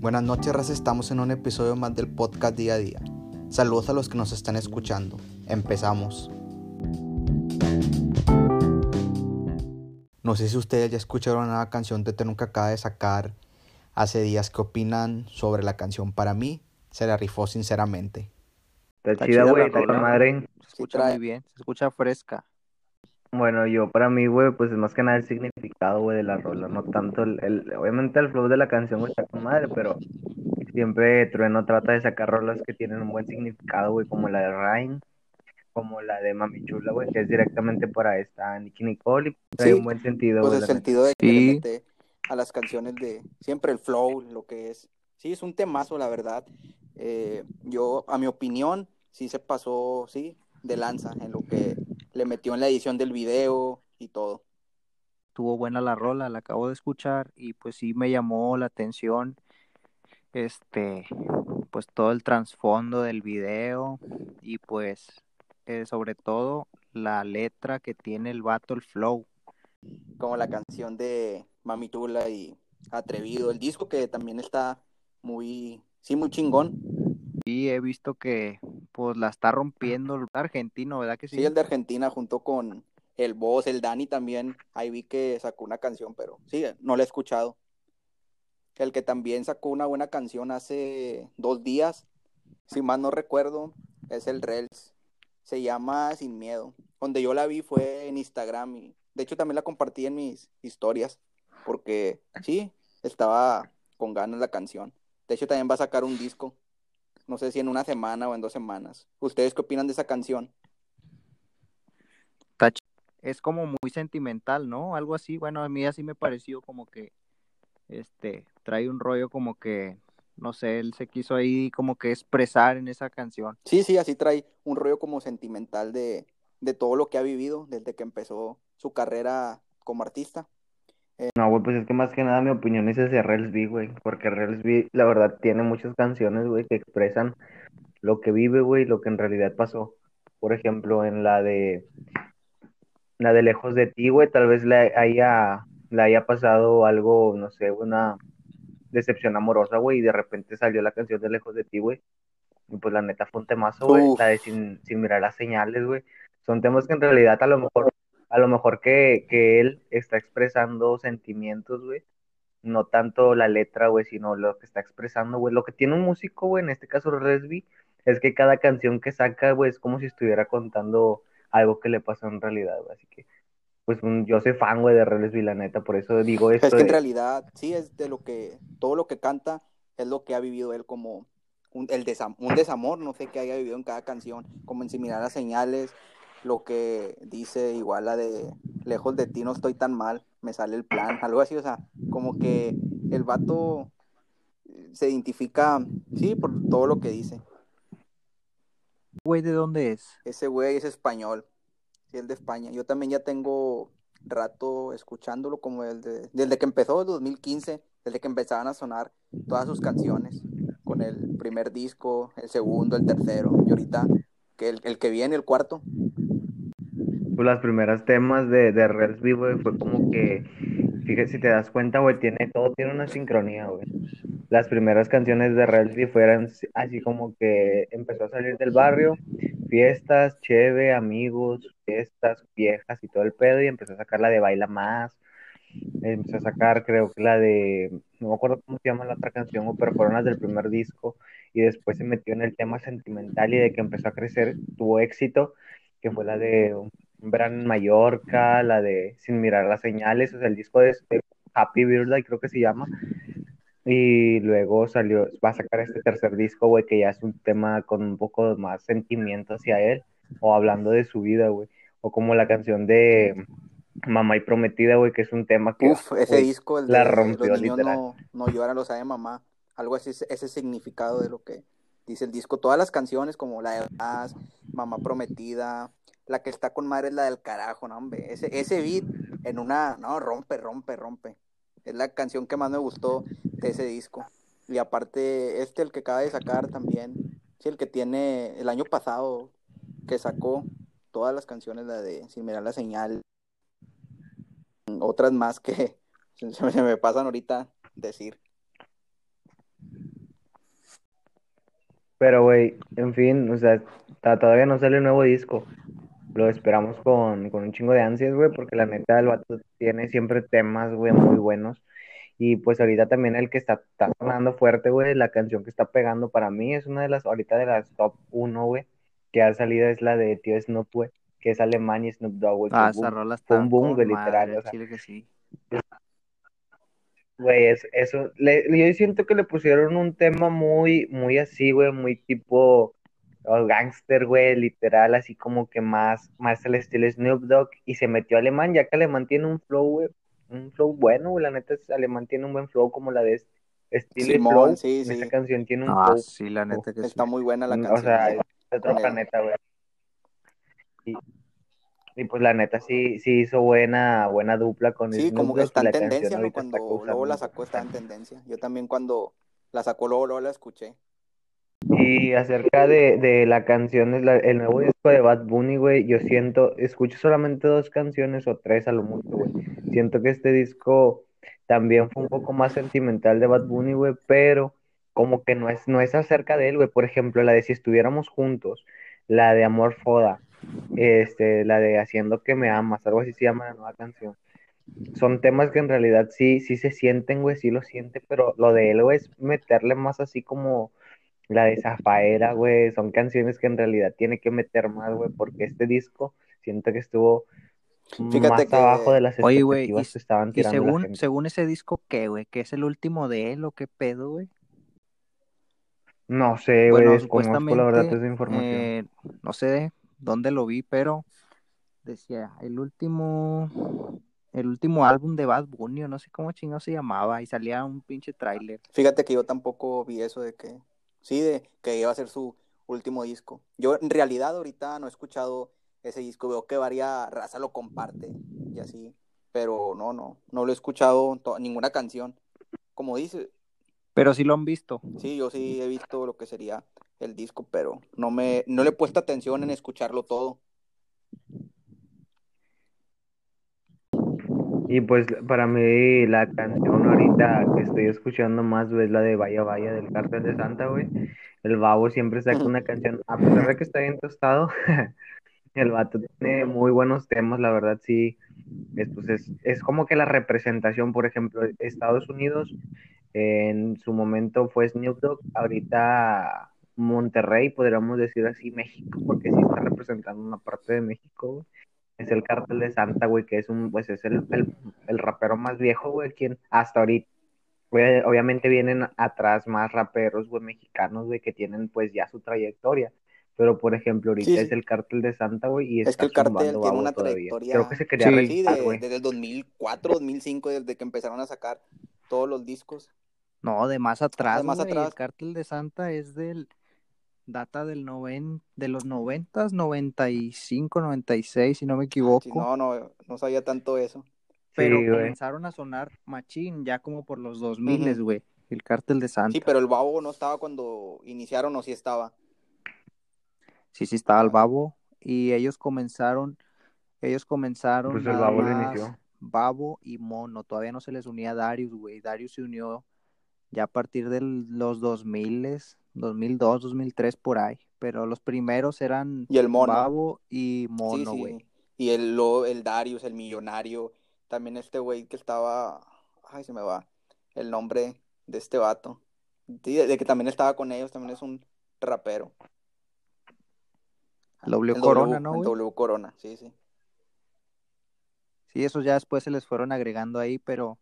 Buenas noches, raza. Estamos en un episodio más del podcast día a día. Saludos a los que nos están escuchando. Empezamos. No sé si ustedes ya escucharon una canción de Tenuca acaba de sacar hace días. ¿Qué opinan sobre la canción? Para mí, se la rifó sinceramente. Está, chida, güey, está con madre. Se escucha muy bien, se escucha fresca. Bueno, yo para mí, güey, pues es más que nada el significado, güey, de la rola, no tanto el, el obviamente el flow de la canción, güey, está con madre, pero siempre Trueno trata de sacar rolas que tienen un buen significado, güey, como la de Rain, como la de Mami Chula, güey, que es directamente para esta Nicky Nicole y trae Sí, un buen sentido, Pues güey. el sentido de que Sí. mete a las canciones de siempre el flow, lo que es. Sí, es un temazo, la verdad. Eh, yo, a mi opinión, sí se pasó, sí, de lanza en lo que le metió en la edición del video y todo. Estuvo buena la rola, la acabo de escuchar y pues sí me llamó la atención este pues todo el trasfondo del video y pues eh, sobre todo la letra que tiene el vato, el flow. Como la canción de Mami Chula y Atrevido, el disco que también está muy, sí, muy chingón. Y he visto que pues la está rompiendo el argentino, ¿verdad que sí? Sí, el de Argentina junto con el Boss, el Dani también. Ahí vi que sacó una canción, pero sí, no la he escuchado. El que también sacó una buena canción hace dos días, si mal no recuerdo, es el Rels. Se llama Sin Miedo. Donde yo la vi fue en Instagram y de hecho también la compartí en mis historias porque sí, estaba con ganas la canción. De hecho también va a sacar un disco. No sé si en una semana o en dos semanas. ¿Ustedes qué opinan de esa canción? Es como muy sentimental, ¿no? Algo así. Bueno, a mí así me pareció como que este trae un rollo como que no sé, él se quiso ahí como que expresar en esa canción. Sí, sí, así trae un rollo como sentimental de, de todo lo que ha vivido desde que empezó su carrera como artista. No, güey, pues es que más que nada mi opinión es ese Relsby, güey, porque Relsby, la verdad, tiene muchas canciones, güey, que expresan lo que vive, güey, lo que en realidad pasó. Por ejemplo, en la de, la de Lejos de ti, güey, tal vez le haya, le haya pasado algo, no sé, una decepción amorosa, güey, y de repente salió la canción de Lejos de ti, güey, y pues la neta fue un temazo, güey, la de sin, sin mirar las señales, güey. Son temas que en realidad a lo mejor, a lo mejor que, que él está expresando sentimientos, güey, no tanto la letra, güey, sino lo que está expresando, güey. Lo que tiene un músico, güey, en este caso Resby, es que cada canción que saca, güey, es como si estuviera contando algo que le pasó en realidad, güey. Así que, pues un- yo soy fan, güey, de Resby, la neta, por eso digo esto. Es que en realidad, sí, es de lo que, todo lo que canta es lo que ha vivido él como un, el desam- un desamor, no sé qué haya vivido en cada canción, como en similar a señales, lo que dice igual la de lejos de ti no estoy tan mal, me sale el plan, algo así, o sea, como que el vato eh, se identifica, sí, por todo lo que dice. Güey, ¿de dónde es? Ese güey es español, sí, el de España. Yo también ya tengo rato escuchándolo como desde, desde que empezó el 2015, desde que empezaban a sonar todas sus canciones, con el primer disco, el segundo, el tercero, y ahorita que el, el que viene, el cuarto. Las primeras temas de, de Resby, güey, fue como que, fíjate, si te das cuenta, güey, tiene, todo tiene una sincronía, güey. Las primeras canciones de Resby fueron así como que empezó a salir del barrio, fiestas, cheve, amigos, fiestas, viejas y todo el pedo, y empezó a sacar la de Baila Más, empezó a sacar creo que la de, no me acuerdo cómo se llama la otra canción, pero fueron las del primer disco, y después se metió en el tema sentimental y de que empezó a crecer, tuvo éxito, que fue la de En Mallorca, la de Sin mirar las señales, o sea, el disco de, de Happy Birthday creo que se llama, y luego salió, va a sacar este tercer disco, güey, que ya es un tema con un poco más sentimiento hacia él, o hablando de su vida, güey, o como la canción de Mamá y Prometida, güey, que es un tema que, Uf, ese güey, disco, el de la rompió Los niños literal. no, no lloran, lo sabe mamá. Algo así, ese significado de lo que dice el disco. Todas las canciones, como la de Mamá Prometida, la que está con madre es la del carajo, no, hombre. Ese, ese beat en una, no, rompe, rompe, rompe. Es la canción que más me gustó de ese disco. Y aparte, este, el que acaba de sacar también, sí, el que tiene el año pasado, que sacó todas las canciones, la de Sin mirar la señal, otras más que se me, pasan ahorita decir. Pero, güey, en fin, o sea, todavía no sale el nuevo disco. Lo esperamos con, con un chingo de ansias, güey, porque la neta el vato tiene siempre temas, güey, muy buenos. Y pues ahorita también el que está, está sonando fuerte, güey, la canción que está pegando para mí es una de las, ahorita de las top uno, güey, que ha salido es la de Tío Snoop, güey, que es alemán y Snoop Dogg, güey, Ah, esa boom, rola está un boom, güey, literal, o sea, chile que sí. Güey, es, eso, le, yo siento que le pusieron un tema muy, muy así, güey, muy tipo oh, gangster, güey, literal, así como que más, más el estilo Snoop Dogg, y se metió alemán, ya que alemán tiene un flow, güey, un flow bueno, güey, la neta es, alemán tiene un buen flow como la de este estilo Simón, flow, sí, esa sí. canción tiene un Ah, flow, sí, la neta que sí. Está muy buena la mm, o canción sea, ahí, es de otro planeta, güey, y, y pues la neta sí, sí hizo buena, buena dupla con Sí, Snoop como que está en tendencia, ¿no? está Cuando luego la sacó estaba en tendencia. Yo también cuando la sacó luego, luego la escuché. Y acerca de, de la canción, el nuevo disco de Bad Bunny, güey, yo siento, escucho solamente dos canciones o tres a lo mucho, güey. Siento que este disco también fue un poco más sentimental de Bad Bunny, güey, pero como que no es, no es acerca de él, güey. Por ejemplo, la de Si estuviéramos juntos, la de Amor Foda, este, la de Haciendo que me amas, algo así se llama la nueva canción. Son temas que en realidad sí, sí se sienten, güey, sí lo siente, pero lo de él, güey, es meterle más así como la de Zafaera, güey, son canciones que en realidad tiene que meter más, güey, porque este disco siento que estuvo Fíjate más abajo de las Oye, güey, y, expectativas que estaban y tirando la según, gente. según ese disco, ¿qué, güey? ¿Que es el último de él o qué pedo, güey? No sé, güey, Bueno, desconozco la verdad esa información. eh, no sé dónde lo vi, pero decía el último, el último álbum de Bad Bunny, o no sé cómo chingado se llamaba, y salía un pinche tráiler. fíjate que yo tampoco vi eso de que, sí, de que iba a ser su último disco. Yo en realidad ahorita no he escuchado ese disco, veo que varia raza lo comparte y así, pero no, no, no lo he escuchado ninguna canción. Como dice, Pero sí lo han visto. sí, yo sí he visto lo que sería el disco, pero no me, no le he puesto atención en escucharlo todo. Y pues para mí la canción ahorita que estoy escuchando más, es la de Vaya Vaya del Cártel de Santa, güey. El Babo siempre saca una canción, a pesar de que está bien tostado, el vato tiene muy buenos temas, la verdad, sí. Es, pues es, es como que la representación, por ejemplo, Estados Unidos en su momento fue Snoop Dogg, ahorita Monterrey, podríamos decir así, México, porque sí está representando una parte de México, güey. Es el Cártel de Santa, güey, que es un, pues es el, el, el rapero más viejo, güey, quien hasta ahorita. Güey, obviamente vienen atrás más raperos, güey, mexicanos, güey, que tienen pues ya su trayectoria. Pero, por ejemplo, ahorita Sí, es el Cártel de Santa, güey, y Es está que el cartel zumbando tiene Babo una todavía. trayectoria, Creo que se quería Sí. de, desde el 2004, 2005, desde que empezaron a sacar todos los discos. No, de más atrás, de más güey. El atrás. Cártel de Santa es del, data del noven, de los noventas, 95, 96, si no me Ah, equivoco. no, no, no sabía tanto eso. Pero Sí, comenzaron a sonar machín ya como por los 2000, Ujú. güey. El Cártel de Sí, Santa. pero el babo no estaba cuando iniciaron o sí estaba. Sí, sí estaba el Ah, Babo. Y ellos comenzaron, ellos comenzaron Pues el Babo lo inició. Babo y Mono. Todavía no se les unía Darius, güey. Darius se unió ya a partir de los 2000, 2002, 2003 por ahí. Pero los primeros eran Y el mono. Babo y Mono, güey. sí. Y el, lo- el Darius, el millonario. También este güey que estaba. Ay, se me va. El nombre de este vato. Sí, de, de que también estaba con ellos, también es un rapero. El W El Corona, W, ¿no, el? W Corona, sí, sí. Sí, esos ya después se les fueron agregando ahí, pero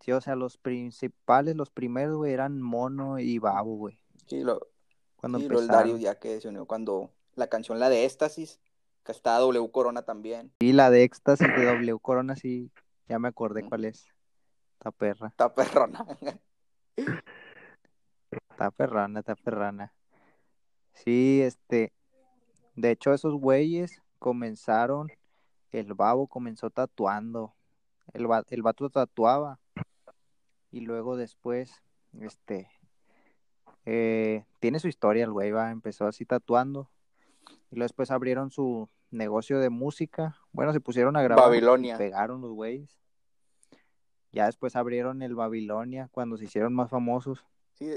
sí, o sea, los principales, los primeros, güey, eran Mono y Babo, güey. Sí, lo, Cuando sí, el empezaron. ya que se unió cuando la canción, la de Éxtasis, que está W Corona también. Y la de Éxtasis de W Corona, sí, ya me acordé cuál es. Está perra, Está perrona. está perrana, está perrana. Sí, este, de hecho esos güeyes comenzaron, el babo comenzó tatuando, el, va- el vato tatuaba y luego después, este, eh, tiene su historia el güey, va, empezó así tatuando y luego después abrieron su negocio de música, bueno, se pusieron a grabar Babilonia. pegaron los güeyes. Ya después abrieron el Babilonia cuando se hicieron más famosos. Sí,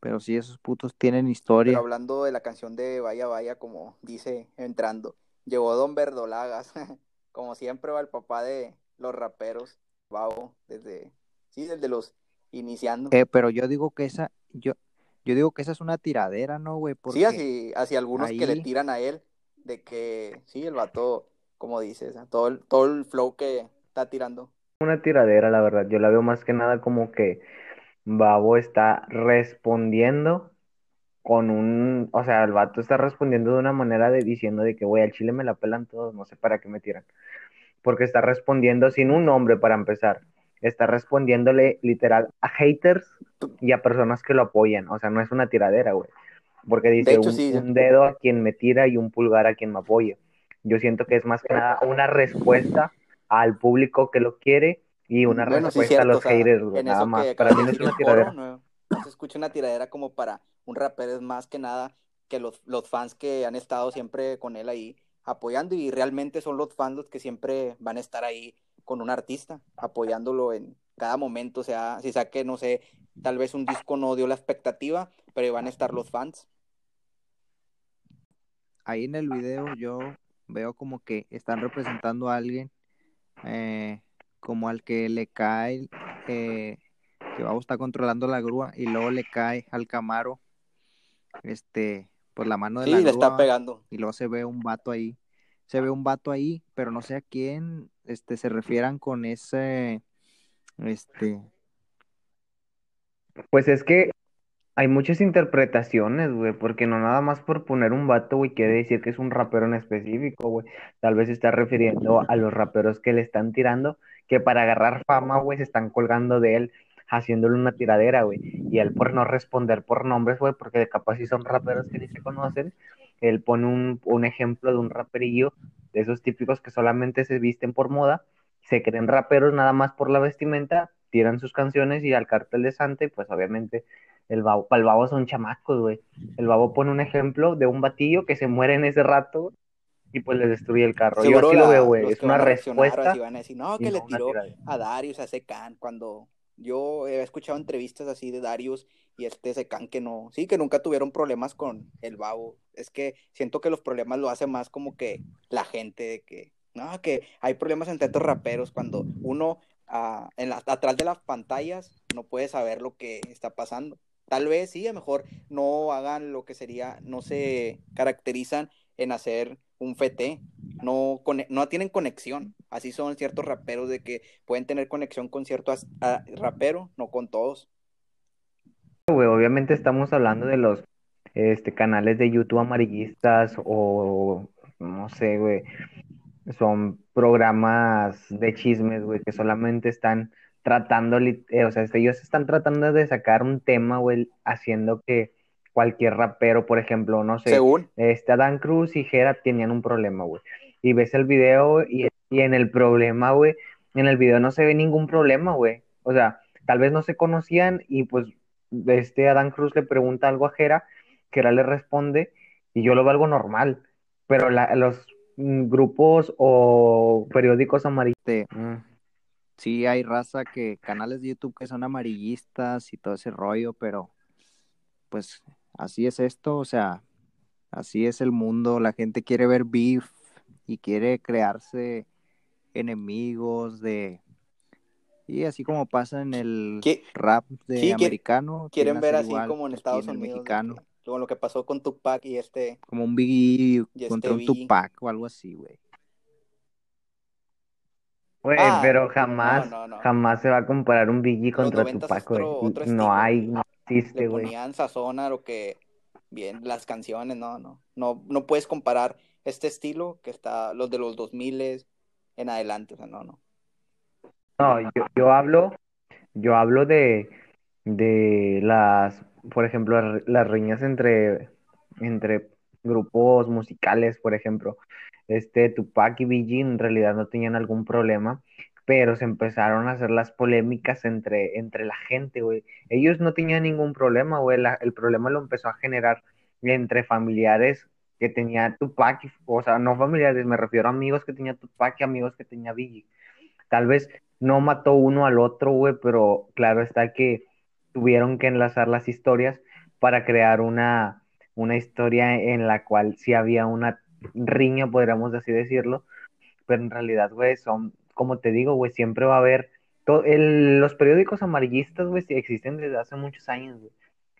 Pero sí, esos putos tienen historia. Pero hablando de la canción de Vaya Vaya, como dice entrando, llegó Don Verdolagas, como siempre va el papá de los raperos, Babo, desde, sí, desde los iniciando. Eh, pero yo digo que esa, yo, yo digo que esa es una tiradera, ¿no, güey? Sí, así, así algunos que le tiran a él, de que, sí, el vato, como dices, todo el, todo el flow que está tirando. Una tiradera, la verdad, yo la veo más que nada como que Babo está respondiendo con un, o sea, el vato está respondiendo de una manera de diciendo de que, güey, al chile me la pelan todos, no sé para qué me tiran. Porque está respondiendo sin un nombre para empezar. Está respondiéndole literal a haters y a personas que lo apoyan. O sea, no es una tiradera, güey. Porque dice un, dedo a quien me tira y un pulgar a quien me apoya. Yo siento que es más que nada una respuesta al público que lo quiere y una respuesta a los haters, nada más. Para mí no es una tiradera. no, se escucha una tiradera como para un rapero, es más que nada que los, los fans que han estado siempre con él ahí apoyando y realmente son los fans los que siempre van a estar ahí con un artista, apoyándolo en cada momento, o sea, si saque, no sé, tal vez un disco no dio la expectativa, pero van a estar los fans. Ahí en el video yo veo como que están representando a alguien eh, como al que le cae, eh, que vamos está controlando la grúa y luego le cae al Camaro, este, por la mano de la grúa. le está pegando. Y luego se ve un vato ahí, se ve un vato ahí, pero no sé a quién, este, se refieran con ese, este. Pues es que hay muchas interpretaciones, güey, porque no nada más por poner un vato, güey, quiere decir que es un rapero en específico, güey. Tal vez se está refiriendo a los raperos que le están tirando que para agarrar fama, güey, se están colgando de él, haciéndole una tiradera, güey. Y él por no responder por nombres, güey, porque capaz si son raperos que ni se conocen, él pone un, un ejemplo de un raperillo, de esos típicos que solamente se visten por moda, se creen raperos nada más por la vestimenta, tiran sus canciones y al cartel de Santa, y pues obviamente el babo, el babo son chamacos, güey. El babo pone un ejemplo de un batillo que se muere en ese rato, y pues le destruye el carro. Yo así lo veo, güey. Es una respuesta. van a decir, no, que le tiró a Darius, a Secan, cuando yo he escuchado entrevistas así de Darius y este Secan que no, sí, que nunca tuvieron problemas con el babo. Es que siento que los problemas lo hace más como que la gente de que, no, que hay problemas entre estos raperos cuando uno ah, en la, atrás de las pantallas no puede saber lo que está pasando. Tal vez sí, a lo mejor no hagan lo que sería, no se caracterizan en hacer un FT, no, no tienen conexión. Así son ciertos raperos de que pueden tener conexión con ciertos raperos, no con todos. obviamente estamos hablando de los este, canales de YouTube amarillistas o no sé, güey. Son programas de chismes, güey, que solamente están tratando, eh, o sea, ellos están tratando de sacar un tema, güey, haciendo que cualquier rapero, por ejemplo, no sé, este Adán Cruz y Jera tenían un problema, güey. Y ves el video y, en el problema, güey, en el video no se ve ningún problema, güey. O sea, tal vez no se conocían y pues este Adán Cruz le pregunta algo a Jera, Jera le responde y yo lo veo algo normal, pero los grupos o periódicos amarillos. Mm. Sí, hay raza que, canales de YouTube que son amarillistas y todo ese rollo, pero pues así es esto, o sea, así es el mundo, la gente quiere ver beef y quiere crearse enemigos de y así como pasa en el rap de americano quieren ver así como en Estados Unidos mexicano lo que pasó con Tupac y este como un Biggie este contra un Tupac o algo así güey. Güey, ah, pero jamás, jamás se va a comparar un Biggie contra Tupac, güey. No hay, le ponían sazón a lo que bien las canciones, no, no, no, no puedes comparar este estilo que está los de los 2000 en adelante, o sea, no, no. No, yo, yo hablo, yo hablo de, de las, por ejemplo, las riñas entre, entre grupos musicales, por ejemplo, este Tupac y Biggie en realidad no tenían algún problema, pero se empezaron a hacer las polémicas entre, entre la gente, güey. Ellos no tenían ningún problema, güey. el problema lo empezó a generar entre familiares que tenía Tupac, o sea, no familiares, me refiero a amigos que tenía Tupac y amigos que tenía Biggie. Tal vez no mató uno al otro, güey, pero claro está que tuvieron que enlazar las historias para crear una, una historia en la cual sí había una riña, podríamos así decirlo, pero en realidad, güey, son, como te digo, güey, siempre va a haber, los periódicos amarillistas, güey, existen desde hace muchos años, güey,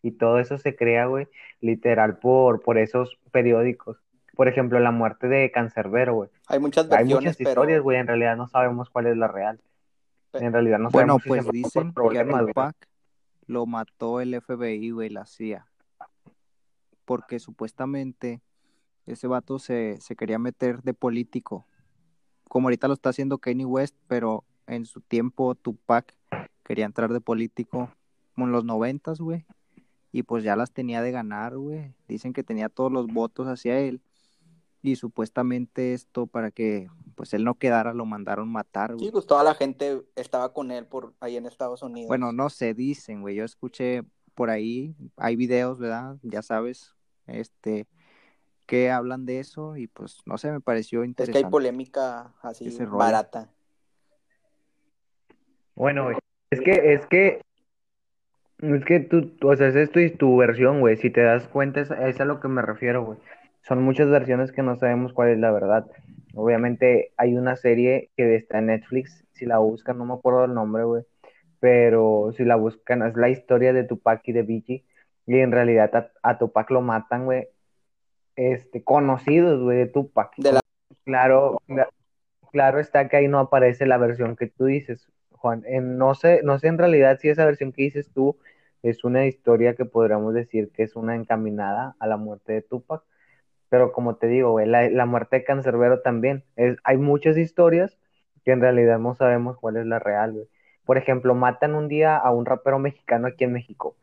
y todo eso se crea, güey, literal por, por esos periódicos. Por ejemplo, la muerte de Cancerbero, güey. Hay muchas versiones, Hay muchas historias, güey, en realidad no sabemos cuál es la real. En realidad no bueno, sabemos pues si se mató dicen por problemas. Lo mató el FBI, güey, la CIA. Porque supuestamente ese vato se, se quería meter de político. Como ahorita lo está haciendo Kanye West, pero en su tiempo Tupac quería entrar de político como en los noventas, güey. Y pues ya las tenía de ganar, güey. Dicen que tenía todos los votos hacia él. Y supuestamente esto para que pues él no quedara lo mandaron matar, güey. Sí, pues toda la gente estaba con él por ahí en Estados Unidos. Bueno, no se dicen, güey. Yo escuché por ahí, hay videos, ¿verdad? Ya sabes, este, que hablan de eso y pues no sé, me pareció es que interesante. hay polémica así barata. Bueno, güey, es que, es que, es que tú, o sea, esa es tu, tu versión, güey, si te das cuenta, es, es a lo que me refiero, güey. Son muchas versiones que no sabemos cuál es la verdad. Obviamente hay una serie que está en Netflix, si la buscan, no me acuerdo el nombre, güey, pero si la buscan, es la historia de Tupac y de Biggie, y en realidad a, a Tupac lo matan, güey, este, conocidos, güey, de Tupac. De la- Claro, cla- claro está que ahí no aparece la versión que tú dices, Juan. En- no sé, no sé en realidad si esa versión que dices tú es una historia que podríamos decir que es una encaminada a la muerte de Tupac, pero como te digo, güey, la, la muerte de Cancerbero también. Es, hay muchas historias que en realidad no sabemos cuál es la real, güey. Por ejemplo, matan un día a un rapero mexicano aquí en México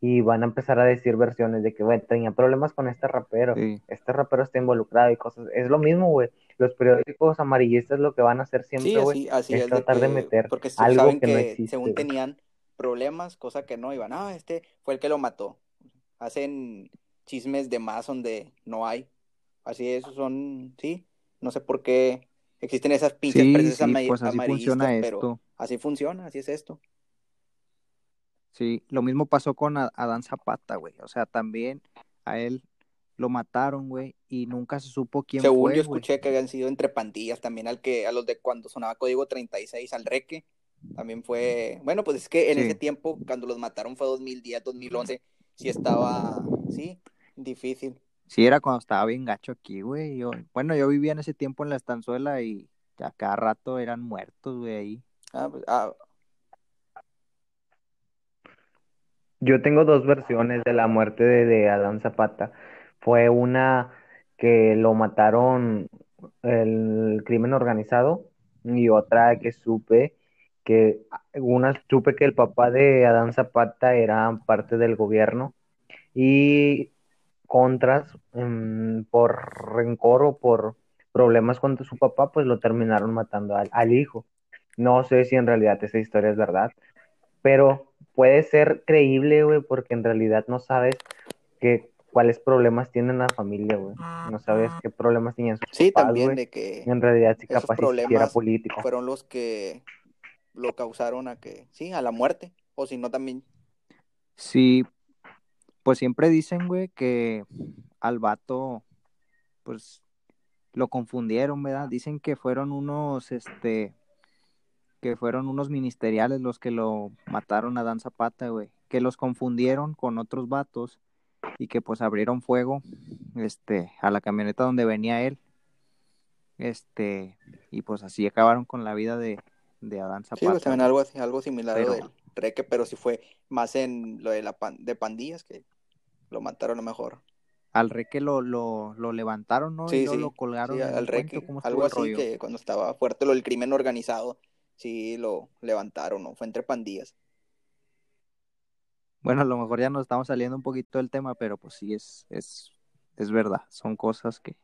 y van a empezar a decir versiones de que, güey, tenía problemas con este rapero, Sí. este rapero está involucrado y cosas. Es lo mismo, güey. Los periódicos amarillistas lo que van a hacer siempre, güey, es es de tratar de que- meter porque algo saben que no que existe, según tenían problemas, cosa que no, iban, ah, este fue el que lo mató. Hacen chismes de más donde no hay. Así es, son, sí, no sé por qué existen esas pinches Sí, pues así funciona amarillistas, pero esto. así funciona, así es esto. Sí, lo mismo pasó con Adán Zapata, güey. O sea, también a él lo mataron, güey, y nunca se supo quién Según fue, yo güey. escuché que habían sido entre pandillas, también al que, a los de cuando sonaba Código 36, al Reque, también fue, bueno, pues es que en Sí. ese tiempo, cuando los mataron fue 2010, 2011, sí estaba, sí, difícil. Sí, era cuando estaba bien gacho aquí, güey. Yo, bueno, yo vivía en ese tiempo en la estanzuela y a cada rato eran muertos, güey, ahí. Ah, pues, ah, Yo tengo dos versiones de la muerte de, de Adán Zapata. Fue una que lo mataron el crimen organizado y otra que supe que una supe que el papá de Adán Zapata era parte del gobierno y contras mm, por rencor o por problemas con su papá, pues lo terminaron matando al, al hijo. No sé si en realidad esa historia es verdad, pero puede ser creíble, güey, porque en realidad no sabes que, cuáles problemas tienen la familia, güey. No sabes qué problemas tenían sus sí, papás, también de que En realidad, esos capaz si era problemas político. fueron los que lo causaron a que, sí, a la muerte, o si no también, Sí, pues siempre dicen, güey, que al vato, pues, lo confundieron, ¿verdad? Dicen que fueron unos, este, que fueron unos ministeriales los que lo mataron a Dan Zapata, güey, que los confundieron con otros vatos y que pues abrieron fuego, este, a la camioneta donde venía él, este, y pues así acabaron con la vida de, de Adán sí, pues Zapata. también algo algo similar Pero- del Reque, pero sí fue más en lo de la pan- de pandillas que lo mataron a lo mejor. Al Reque lo, lo, lo levantaron, ¿no? y Sí, luego sí, lo colgaron sí, al Reque, ¿cómo estuvo algo así rollo? que cuando estaba fuerte lo del crimen organizado, sí lo levantaron, ¿no? Fue entre pandillas. Bueno, a lo mejor ya nos estamos saliendo un poquito del tema, pero pues sí es, es, es verdad, son cosas que...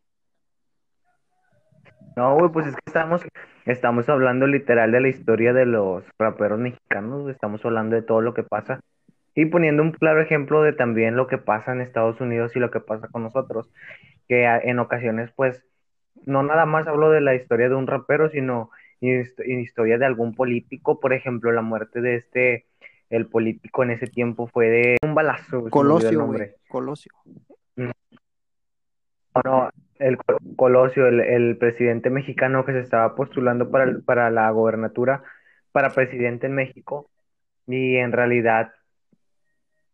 No, güey, pues es que estamos, estamos hablando literal de la historia de los raperos mexicanos, estamos hablando de todo lo que pasa y poniendo un claro ejemplo de también lo que pasa en Estados Unidos y lo que pasa con nosotros, que en ocasiones, pues, no nada más hablo de la historia de un rapero, sino hist- historia de algún político, por ejemplo, la muerte de este el político en ese tiempo fue de un balazo. Colosio, güey. Colosio. No, no, el Colosio, el, el, presidente mexicano que se estaba postulando para, para la gobernatura, para presidente en México, y en realidad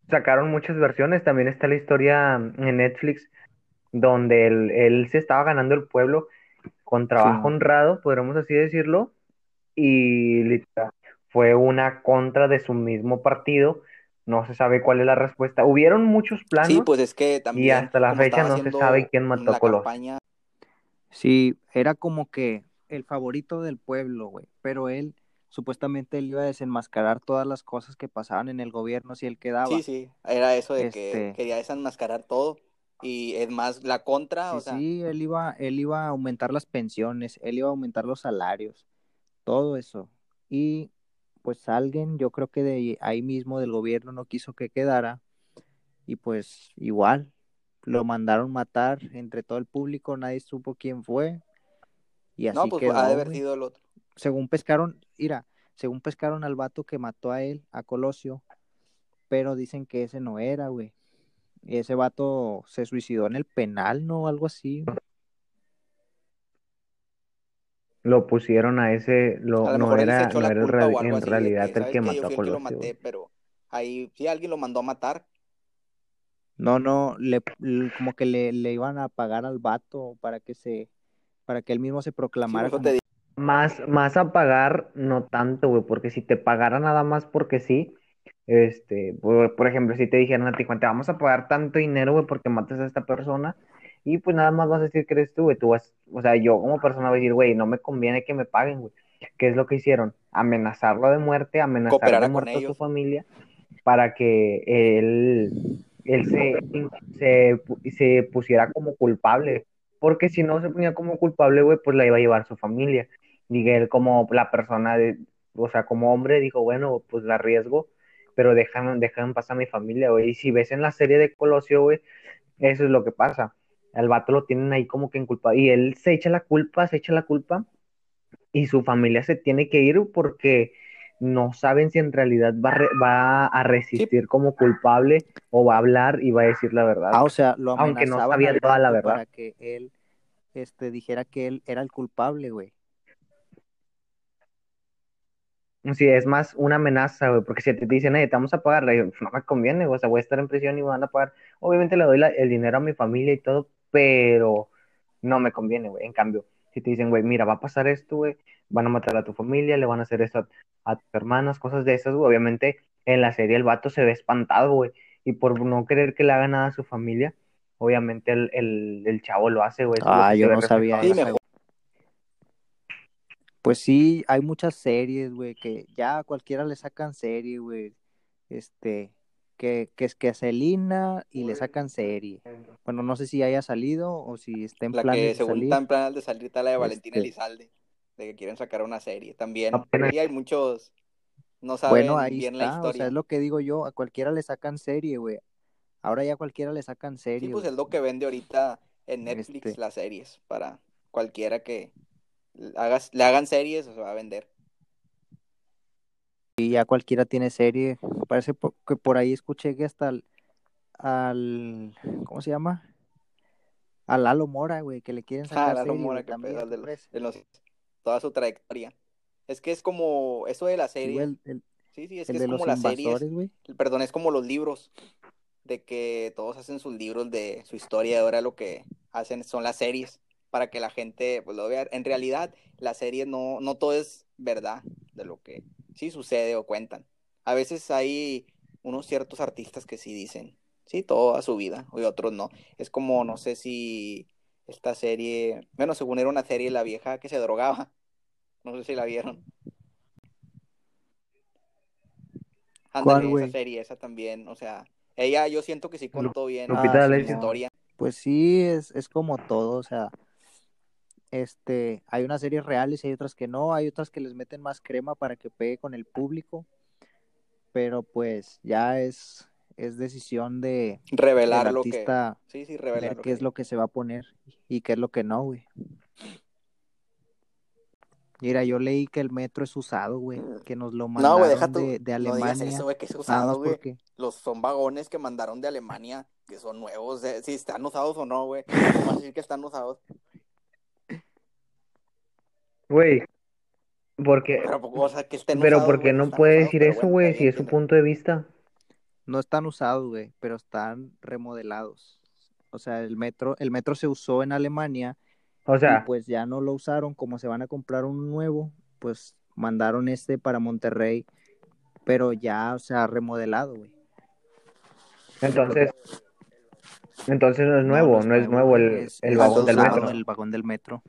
sacaron muchas versiones. También está la historia en Netflix donde él, él se estaba ganando el pueblo con trabajo honrado, podríamos así decirlo, y literal, fue una contra de su mismo partido. No se sabe cuál es la respuesta. Hubieron muchos planos. Sí, pues es que también. Y hasta la fecha no se sabe quién mató a Colosio. Sí, era como que el favorito del pueblo, güey. Pero él, supuestamente, él iba a desenmascarar todas las cosas que pasaban en el gobierno si él quedaba. Sí, sí, era eso de que este quería desenmascarar todo. Y es más, la contra, sí, o sea. Sí, él iba, él iba a aumentar las pensiones, él iba a aumentar los salarios, todo eso. Y pues alguien, yo creo que de ahí mismo del gobierno no quiso que quedara y pues igual lo mandaron matar entre todo el público, nadie supo quién fue y así no, pues quedó, ha de haber sido el otro. Según pescaron, mira, según pescaron al vato que mató a él, a Colosio, pero dicen que ese no era, güey. Ese vato se suicidó en el penal, ¿no? Algo así lo pusieron a ese, lo, no era, no era en realidad el que mató a Colosio. lo maté, pero ahí sí alguien lo mandó a matar. No, no, le, como que le, le, iban a pagar al vato para que se, para que él mismo se proclamara. Sí, Más, más a pagar, no tanto, güey, porque si te pagara nada más porque sí, este, por, por ejemplo, si te dijeran a ti, te vamos a pagar tanto dinero, güey, porque mates a esta persona, y pues nada más vas a decir que eres tú, güey. Tú vas, o sea, yo como persona voy a decir, güey, no me conviene que me paguen, güey. ¿Qué es lo que hicieron? Amenazarlo de muerte, amenazar de muerte a su familia para que él, él se, se, pusiera como culpable. Porque si no se ponía como culpable, güey, pues la iba a llevar su familia. Él como la persona, de, o sea, como hombre, dijo, bueno, pues la arriesgo, pero déjame, déjame pasar a mi familia, güey. Y si ves en la serie de Colosio, güey, eso es lo que pasa al vato lo tienen ahí como que en culpa. Y él se echa la culpa, se echa la culpa. Y su familia se tiene que ir porque no saben si en realidad va, va a resistir como culpable o va a hablar y va a decir la verdad. Ah, o sea, lo Aunque no sabía toda la verdad. Para que él este, dijera que él era el culpable, güey. Sí, es más una amenaza, güey, porque si te dicen, hey, te vamos a pagar, no me conviene, o sea, voy a estar en prisión y me van a pagar. Obviamente le doy el dinero a mi familia y todo, pero no me conviene, güey. En cambio, si te dicen, güey, mira, va a pasar esto, güey, van a matar a tu familia, le van a hacer esto a, tus hermanas, cosas de esas, güey. Obviamente, en la serie el vato se ve espantado, güey, y por no querer que le haga nada a su familia, obviamente el, el, chavo lo hace, güey. Ah, yo no sabía eso. Pues sí, hay muchas series, güey, que ya a cualquiera le sacan serie, güey. Este, que, que es que a Celina y le sacan serie. Bueno, no sé si haya salido o si está en la plan que de según salir. está en plan de salir está la de Valentina Este. Elizalde, de que quieren sacar una serie también. Apenas- Y hay muchos, no saben Bueno, ahí bien la está, o historia. sea, es lo que digo yo, a cualquiera le sacan serie, güey. Ahora ya a cualquiera le sacan serie. Sí, pues es lo que vende ahorita en Netflix Este. las series, para cualquiera que hagas, le hagan series, se va a vender. Y ya cualquiera tiene serie. Parece que por ahí escuché que hasta al, al- ¿cómo se llama? A Lalo Mora, güey, que le quieren sacar Ah, Lalo serie, Mora, qué también, pedo, de ¿tú los- crees? de los- toda su trayectoria. Es que es como, eso de la serie, güey, el, el- sí, sí, es que es como las series, perdón, es como los libros, de que todos hacen sus libros de su historia y ahora lo que hacen son las series para que la gente pues, lo vea. En realidad, la serie no, no todo es verdad de lo que sí sucede o cuentan. A veces hay unos ciertos artistas que sí dicen, sí, toda su vida, y otros no. Es como, no sé si esta serie, bueno, según era una serie, la vieja que se drogaba, no sé si la vieron. Esa serie, esa también, o sea, ella yo siento que sí contó bien su historia. Pues sí, es, es como todo, o sea, este, hay unas series reales y hay otras que no, hay otras que les meten más crema para que pegue con el público, pero pues ya es, es decisión de revelar lo que sí, sí, revelar ver qué que es lo que se va a poner y qué es lo que no, güey. Mira, yo leí que el metro es usado, güey, que nos lo No, mandaron güey, deja tú. de, de No Alemania. digas eso, güey, que es usado, güey. porque... Los son vagones que mandaron de Alemania, que son nuevos. eh, Si están usados o no, güey. ¿Cómo vas a decir que están usados? Güey, porque, Pero, o sea, que estén pero usados, ¿por qué güey, no están puede usados, decir pero eso, bueno, güey? Si es su punto de vista. No están usados, güey, pero están remodelados. O sea, el metro, el metro se usó en Alemania O y sea, pues ya no lo usaron, como se van a comprar un nuevo, pues mandaron este para Monterrey, pero ya, o sea, remodelado, güey. entonces, entonces no es No, nuevo, no es nuevo el, es- el vagón del metro. el vagón del metro.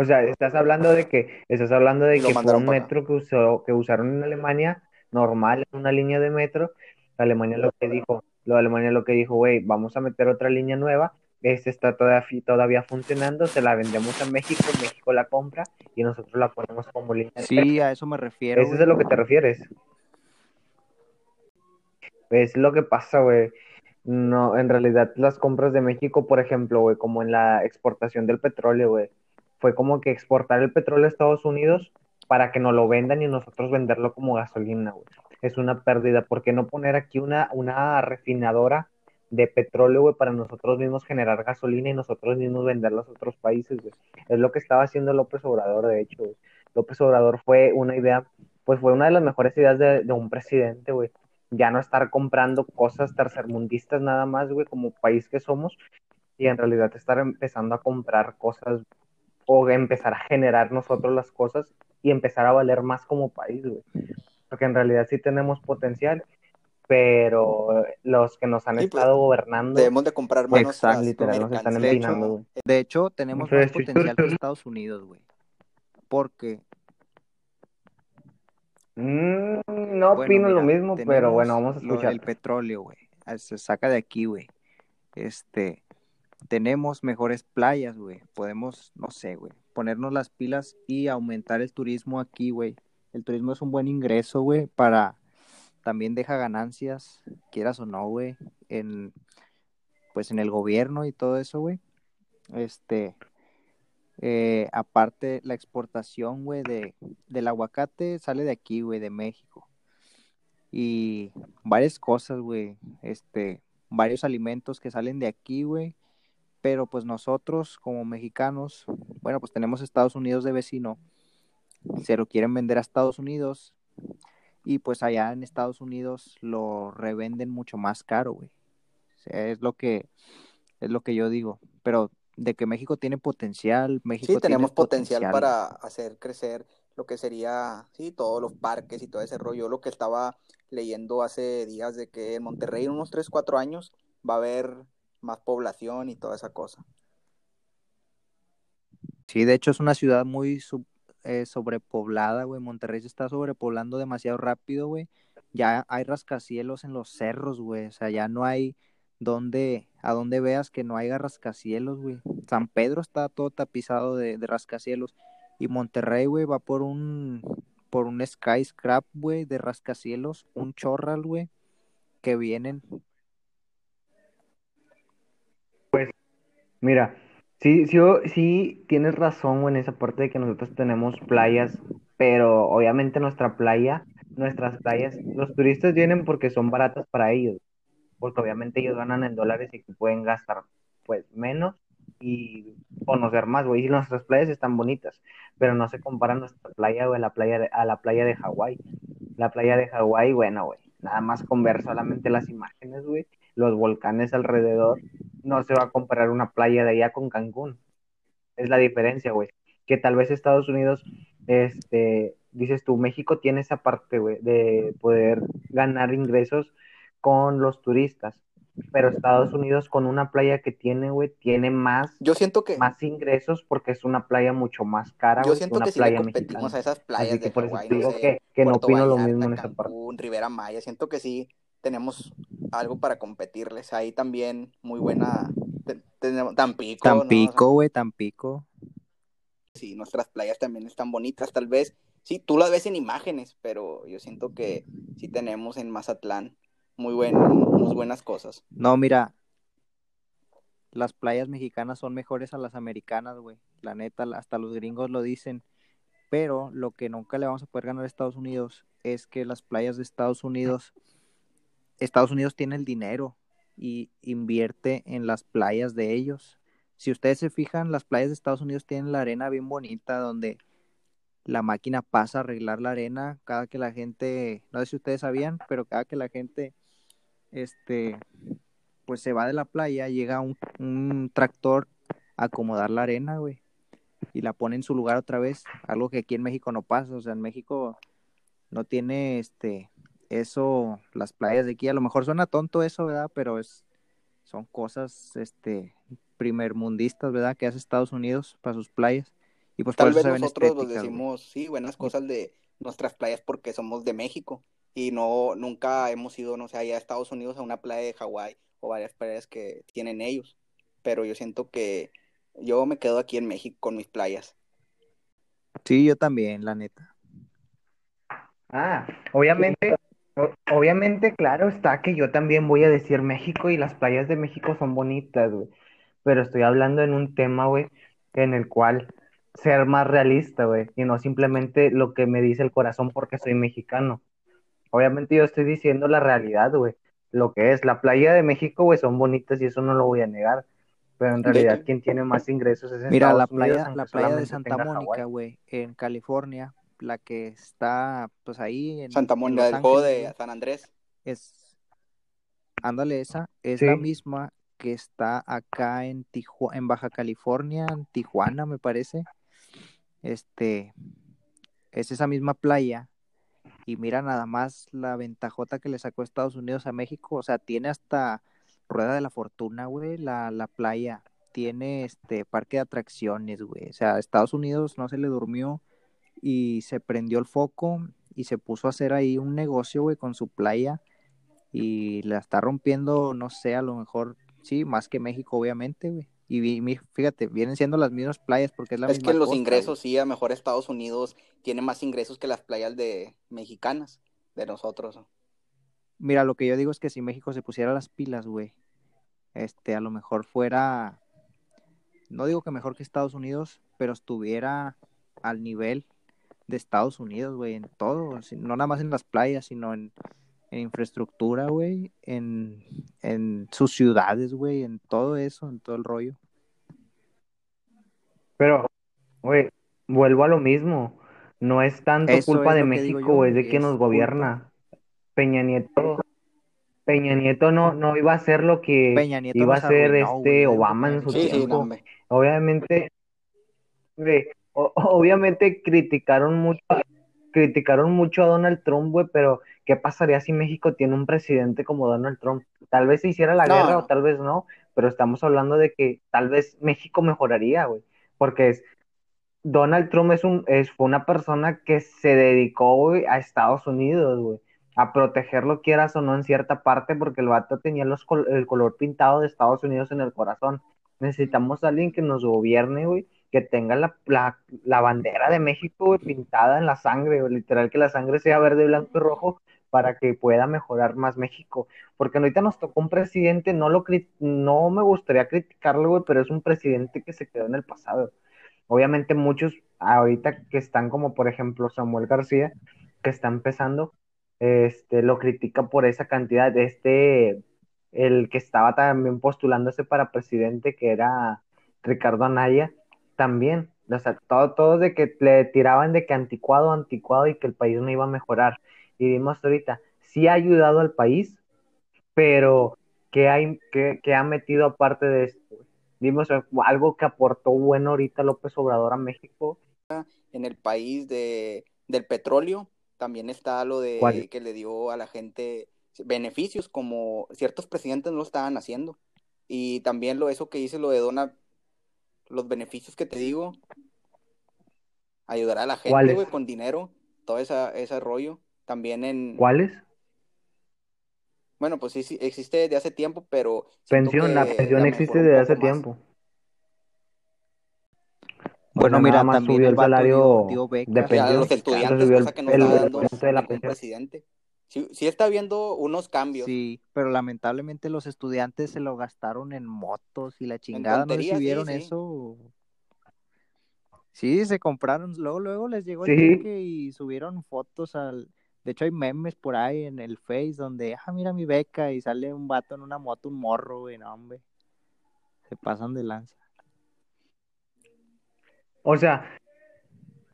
O sea, estás hablando de que, estás hablando de lo que fue un metro que usó, que usaron en Alemania, normal, en una línea de metro. Alemania lo que dijo, lo de Alemania lo que dijo, güey, vamos a meter otra línea nueva, esta está todavía, todavía funcionando, se la vendemos a México, México la compra y nosotros la ponemos como línea de metro. Sí, a eso me refiero, ¿Eso es a lo que te refieres? Es lo que pasa, güey. No, en realidad las compras de México, por ejemplo, güey, como en la exportación del petróleo, güey, fue como que exportar el petróleo a Estados Unidos para que nos lo vendan y nosotros venderlo como gasolina, güey. Es una pérdida. ¿Por qué no poner aquí una, una refinadora de petróleo, güey, para nosotros mismos generar gasolina y nosotros mismos venderla a otros países? Es lo que estaba haciendo López Obrador, de hecho, güey. López Obrador fue una idea, pues fue una de las mejores ideas de, de un presidente, güey. Ya no estar comprando cosas tercermundistas nada más, güey, como país que somos, y en realidad estar empezando a comprar cosas o empezar a generar nosotros las cosas y empezar a valer más como país, güey. Porque en realidad sí tenemos potencial, pero los que nos han Sí, pues, estado gobernando, Debemos de comprar más Exacto. literal, nos están mercancías. De hecho, de tenemos más potencial que Estados Unidos, güey. Porque, Mm, no bueno, opino lo mismo, pero bueno, vamos a escuchar. el petróleo, güey. ah, Se saca de aquí, güey. Este, tenemos mejores playas, güey. Podemos, no sé, güey, ponernos las pilas y aumentar el turismo aquí, güey. El turismo es un buen ingreso, güey, para también deja ganancias, quieras o no, güey, en pues en el gobierno y todo eso, güey. Este, eh, aparte la exportación, güey, de, del aguacate sale de aquí, güey, de México. Y varias cosas, güey, este, varios alimentos que salen de aquí, güey. Pero pues nosotros como mexicanos, bueno, pues tenemos Estados Unidos de vecino, se lo quieren vender a Estados Unidos y pues allá en Estados Unidos lo revenden mucho más caro, güey. O sea, es lo que es lo que yo digo, pero de que México tiene potencial, México Sí, tiene tenemos potencial potencial. para hacer crecer lo que sería, sí, todos los parques y todo ese rollo. Lo que estaba leyendo hace días de que en Monterrey en unos 3, 4 años va a haber más población y toda esa cosa. Sí, de hecho es una ciudad muy eh, sobrepoblada, güey. Monterrey se está sobrepoblando demasiado rápido, güey. Ya hay rascacielos en los cerros, güey. O sea, ya no hay donde, a donde veas que no haya rascacielos, güey. San Pedro está todo tapizado de, de rascacielos. Y Monterrey, güey, va por un, por un skyscrap, güey, de rascacielos, un chorral, güey, que vienen. Mira, sí, sí, sí tienes razón, en esa parte de que nosotros tenemos playas, pero obviamente nuestra playa, nuestras playas, los turistas vienen porque son baratas para ellos, porque obviamente ellos ganan en dólares y que pueden gastar pues menos y conocer más, güey. Y nuestras playas están bonitas, pero no se compara nuestra playa, güey, a la playa de, a la playa de Hawái. La playa de Hawái, bueno, güey, nada más con ver solamente las imágenes, güey, los volcanes alrededor, no se va a comparar una playa de allá con Cancún. Es la diferencia, güey. Que tal vez Estados Unidos, este, dices tú, México tiene esa parte, güey, de poder ganar ingresos con los turistas. Pero Estados Unidos con una playa que tiene, güey, tiene más, Yo siento que, más ingresos porque es una playa mucho más cara, yo que siento una que si le playa competimos mexicana. a esas playas Así que de por eso no digo sé, que, que no opino lo mismo en esa parte. Rivera Maya, siento que sí tenemos algo para competirles. Ahí también muy buena, te- tenemos Tampico, ¿no? O sea, Tampico, güey, Tampico. sí, nuestras playas también están bonitas, tal vez, sí, tú las ves en imágenes, pero yo siento que sí tenemos en Mazatlán muy, buen, muy buenas cosas. No, mira, las playas mexicanas son mejores a las americanas, güey. la neta, hasta los gringos lo dicen, pero lo que nunca le vamos a poder ganar a Estados Unidos es que las playas de Estados Unidos, Estados Unidos tiene el dinero y invierte en las playas de ellos. Si ustedes se fijan, las playas de Estados Unidos tienen la arena bien bonita, donde la máquina pasa a arreglar la arena cada que la gente, no sé si ustedes sabían, pero cada que la gente, este, pues se va de la playa, llega un, un tractor a acomodar la arena, güey, y la pone en su lugar otra vez, algo que aquí en México no pasa, o sea, en México no tiene, este, eso, las playas de aquí, a lo mejor suena tonto eso, ¿verdad? Pero es, son cosas, este, primermundistas, ¿verdad? Que hace Estados Unidos para sus playas. Y pues Tal por vez se ven nosotros güey. decimos, sí, buenas cosas de nuestras playas porque somos de México y no, nunca hemos ido, no sé, allá a Estados Unidos a una playa de Hawái o varias playas que tienen ellos. Pero yo siento que yo me quedo aquí en México con mis playas. Sí, yo también, la neta. Ah, obviamente, obviamente, claro está que yo también voy a decir México y las playas de México son bonitas, güey. Pero estoy hablando en un tema, güey, en el cual ser más realista, güey, y no simplemente lo que me dice el corazón porque soy mexicano. Obviamente yo estoy diciendo la realidad, güey, lo que es. La playa de México, güey, son bonitas y eso no lo voy a negar. Pero en realidad quien tiene más ingresos es Mira, la Estados playa, la playa de Santa Mónica, güey, en California, la que está, pues ahí en, Santa Mónica, del juego Ángeles, de San Andrés. es, ándale, esa, es la misma que está acá en Tiju- en Baja California, en Tijuana, me parece. Este, es esa misma playa. Y mira nada más la ventajota que le sacó Estados Unidos a México. O sea, tiene hasta Rueda de la Fortuna, güey, la, la playa. Tiene este parque de atracciones, güey. O sea, Estados Unidos no se le durmió y se prendió el foco y se puso a hacer ahí un negocio, güey, con su playa y la está rompiendo, no sé, a lo mejor, sí, más que México, obviamente, güey. Y fíjate, vienen siendo las mismas playas porque es la Es que misma en los costa, güey. ingresos, sí, a lo mejor Estados Unidos tiene más ingresos que las playas de mexicanas, de nosotros. Mira, lo que yo digo es que si México se pusiera las pilas, güey, este, a lo mejor fuera, no digo que mejor que Estados Unidos, pero estuviera al nivel de Estados Unidos, güey, en todo, no nada más en las playas, sino en, en infraestructura, güey, en, en sus ciudades, güey, en todo eso, en todo el rollo. pero, güey, vuelvo a lo mismo. No es tanto Eso culpa es de México, güey, es de quien nos culpa. gobierna. Peña Nieto, Peña Nieto no, no iba a hacer lo que Peña Nieto iba a hacer arruinó, este Obama en su Sí, nos sí, no, tiempo. Obviamente, güey, o- obviamente criticaron mucho, criticaron mucho a Donald Trump, güey, pero ¿qué pasaría si México tiene un presidente como Donald Trump? Tal vez se hiciera la No, guerra o tal vez no, pero estamos hablando de que tal vez México mejoraría, güey, porque es, Donald Trump es un, es, fue una persona que se dedicó, güey, a Estados Unidos, güey, a protegerlo, quieras o no, en cierta parte, porque el vato tenía los col- el color pintado de Estados Unidos en el corazón. Necesitamos a alguien que nos gobierne, güey, que tenga la, la, la bandera de México, pintada en la sangre, güey, literal, que la sangre sea verde, blanco y rojo, para que pueda mejorar más México. Porque ahorita nos tocó un presidente, no lo no me gustaría criticarlo, pero es un presidente que se quedó en el pasado. Obviamente muchos ahorita que están como por ejemplo Samuel García, que está empezando, este, lo critica por esa cantidad este, el que estaba también postulándose para presidente, que era Ricardo Anaya, también, o sea, todo, todo de que le tiraban de que anticuado, anticuado y que el país no iba a mejorar. Y vimos ahorita, sí ha ayudado al país, pero ¿qué, hay, qué, qué ha metido aparte de esto? Vimos algo que aportó bueno ahorita López Obrador a México. En el país de, del petróleo también está lo de ¿Cuál? que le dio a la gente beneficios como ciertos presidentes no lo estaban haciendo. Y también lo eso que dice lo de Donald, los beneficios que te digo, ayudará a la gente, güey, con dinero, todo esa, ese rollo. También en, ¿Cuáles? bueno, pues sí, sí, existe desde hace tiempo, pero Pensión, la pensión existe desde hace más. tiempo. O Bueno, sea, mira, más también subió el salario de pensión, los estudiantes, subió el, cosa que no el estaba dando monto de la pensión. presidente. Sí, sí está habiendo unos cambios Sí, pero lamentablemente los estudiantes se lo gastaron en motos y la chingada. No sí, sí. eso. Sí, se compraron, luego, luego les llegó el Sí. cheque y subieron fotos al... De hecho hay memes por ahí en el Face donde, ah, mira mi beca y sale un vato en una moto, un morro, güey, no, hombre. Se pasan de lanza. O sea,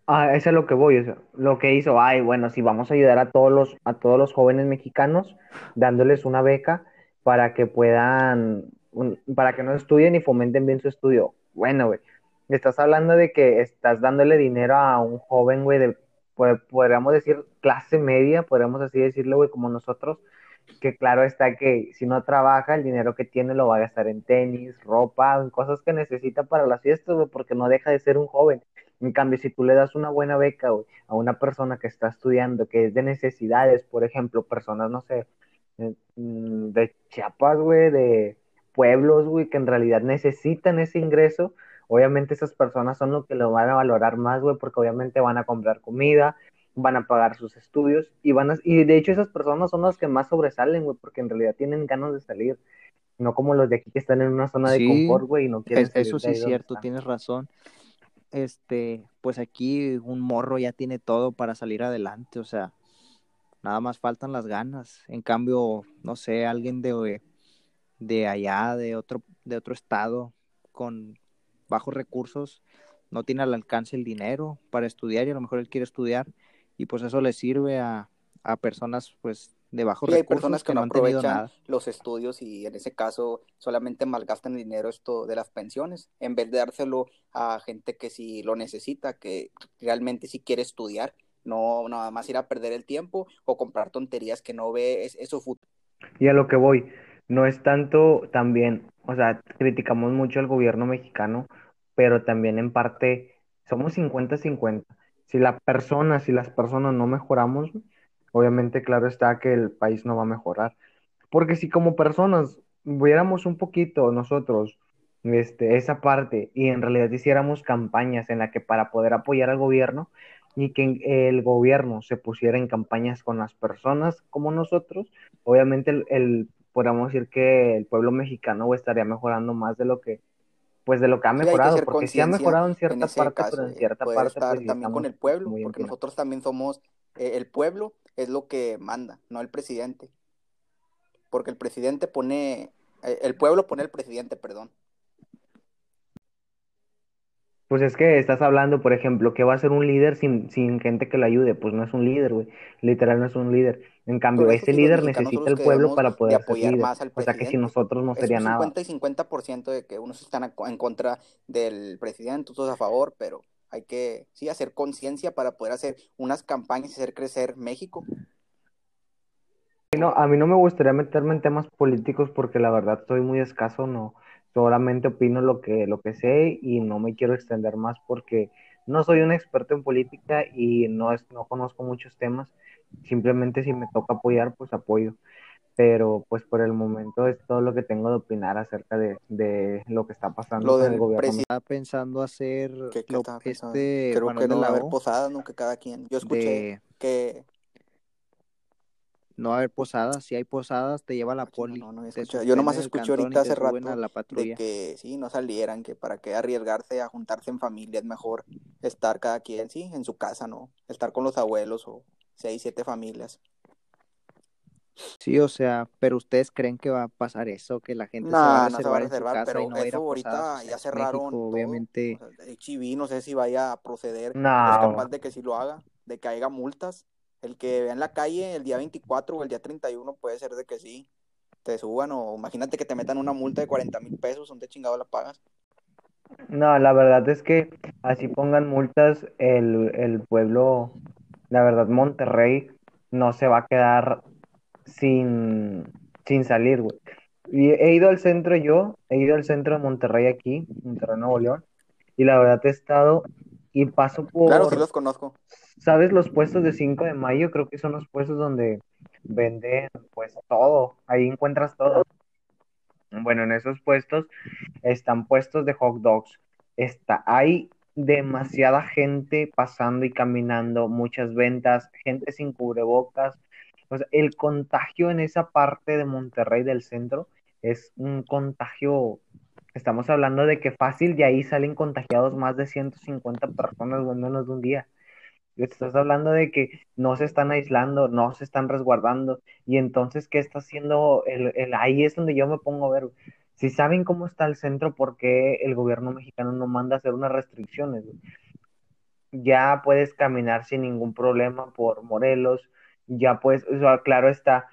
a eso es lo que voy, o sea, lo que hizo, ay, bueno, si vamos a ayudar a todos los, a todos los jóvenes mexicanos, dándoles una beca para que puedan, para que no estudien y fomenten bien su estudio. Bueno, güey, estás hablando de que estás dándole dinero a un joven, güey, de, podríamos decir, clase media, podríamos así decirlo, güey, como nosotros, que claro está que si no trabaja, el dinero que tiene lo va a gastar en tenis, ropa, en cosas que necesita para las fiestas, güey, porque no deja de ser un joven. En cambio, si tú le das una buena beca, güey, a una persona que está estudiando, que es de necesidades, por ejemplo, personas, no sé, eh, mm, de Chiapas, güey, de pueblos, güey, que en realidad necesitan ese ingreso, obviamente esas personas son los que lo van a valorar más, güey, porque obviamente van a comprar comida, van a pagar sus estudios y van a, y de hecho esas personas son las que más sobresalen, güey, porque en realidad tienen ganas de salir, no como los de aquí que están en una zona de confort, güey, y no quieren Es- salir eso sí es cierto, están. tienes razón. Este, pues aquí un morro ya tiene todo para salir adelante, o sea, nada más faltan las ganas. En cambio, no sé, alguien de, de allá, de otro, de otro estado, con bajos recursos, no tiene al alcance el dinero para estudiar y a lo mejor él quiere estudiar y pues eso le sirve a, a personas pues de bajos Y hay recursos personas que, que no aprovechan nada. los estudios y en ese caso solamente malgastan el dinero esto de las pensiones, en vez de dárselo a gente que sí lo necesita, que realmente sí quiere estudiar, no nada más ir a perder el tiempo o comprar tonterías que no ve es, eso futuro. Y a lo que voy, no es tanto también, o sea, criticamos mucho al gobierno mexicano, pero también en parte somos 50-50. Si la persona, si las personas no mejoramos, obviamente claro está que el país no va a mejorar. Porque si como personas viéramos un poquito nosotros este, esa parte y en realidad hiciéramos campañas en la que para poder apoyar al gobierno y que el gobierno se pusiera en campañas con las personas como nosotros, obviamente el, el podríamos decir que el pueblo mexicano estaría mejorando más de lo que pues de lo que ha Sí, hay que mejorado, porque sí ha mejorado en en cierta ese parte, caso, pero en de cierta parte estar pues también con el pueblo, porque nosotros también somos, eh, el pueblo es lo que manda, no el presidente, porque el presidente pone, eh, el pueblo pone el presidente, perdón. Pues es que estás hablando, por ejemplo, que va a ser un líder sin, sin gente que lo ayude. Pues no es un líder, güey. Literal no es un líder. En cambio, ese líder necesita el pueblo para de poder apoyar más al O sea que presidente. nosotros no Es sería nada. 50 y 50% de que unos están en contra del presidente, otros a favor, pero hay que, sí, hacer conciencia para poder hacer unas campañas y hacer crecer México. No, a mí no me gustaría meterme en temas políticos porque la verdad soy muy escaso, no. Solamente opino lo que, lo que sé y no me quiero extender más porque no soy un experto en política y no, es, no conozco muchos temas. Simplemente si me toca apoyar, pues apoyo. Pero pues por el momento es todo lo que tengo de opinar acerca de, de lo que está pasando Lo con el del gobierno Estaba pensando hacer ¿qué, qué lo, estaba pensando? este Creo Manuel que de no va a haber posadas, ¿no? Que cada quien. Yo escuché de que, no haber posadas. Si hay posadas, te lleva la ah, poli, no, no te escuchado. Yo nomás escuché ahorita hace a rato la de que sí, no salieran, que para qué arriesgarse a juntarse en familia, es mejor estar cada quien, sí, en su casa, ¿no? Estar con los abuelos o seis, siete familias. Sí, o sea, pero ustedes creen que va a pasar eso, que la gente se va a No, no se va a reservar en su reservar, casa y pero no va a ir ahorita ya es cerraron México, todo. obviamente. O sea, no sé si vaya a proceder. Es No, capaz de que sí lo haga, de que haya multas. El que vea en la calle el día 24 o el día 31 puede ser de que sí te suban o imagínate que te metan una multa de 40 mil pesos, ¿dónde chingado la pagas? no, la verdad es que así pongan multas, el, el pueblo, la verdad, Monterrey no se va a quedar sin, sin salir, güey. Y he ido al centro yo, he ido al centro de Monterrey aquí, Monterrey, Nuevo León, y la verdad he estado y paso Claro, sí por, los conozco. ¿sabes? Los puestos de 5 de mayo, creo que son los puestos donde venden pues todo, ahí encuentras todo. Bueno, en esos puestos están puestos de hot dogs. Está, hay demasiada gente pasando y caminando, muchas ventas, gente sin cubrebocas. El contagio en esa parte de Monterrey del centro es un contagio Estamos hablando de que fácil de ahí salen contagiados más de 150 personas en menos de un día. Estás hablando de que no se están aislando, no se están resguardando. Y entonces, ¿qué está haciendo? El, el, ahí es donde yo me pongo a ver. Si saben cómo está el centro, ¿por qué el gobierno mexicano no manda hacer unas restricciones? Ya puedes caminar sin ningún problema por Morelos, ya sea, claro está,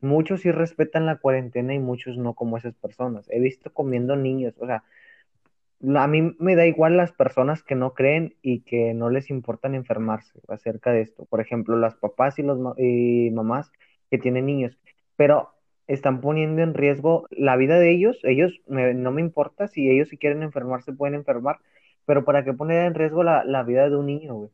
muchos sí respetan la cuarentena y muchos no como esas personas. He visto comiendo niños, o sea, a mí me da igual las personas que no creen y que no les importan enfermarse acerca de esto. Por ejemplo, las papás y los y mamás que tienen niños, pero están poniendo en riesgo la vida de ellos. Ellos no me importa si ellos si quieren enfermarse pueden enfermar, pero ¿para qué poner en riesgo la, la vida de un niño, güey?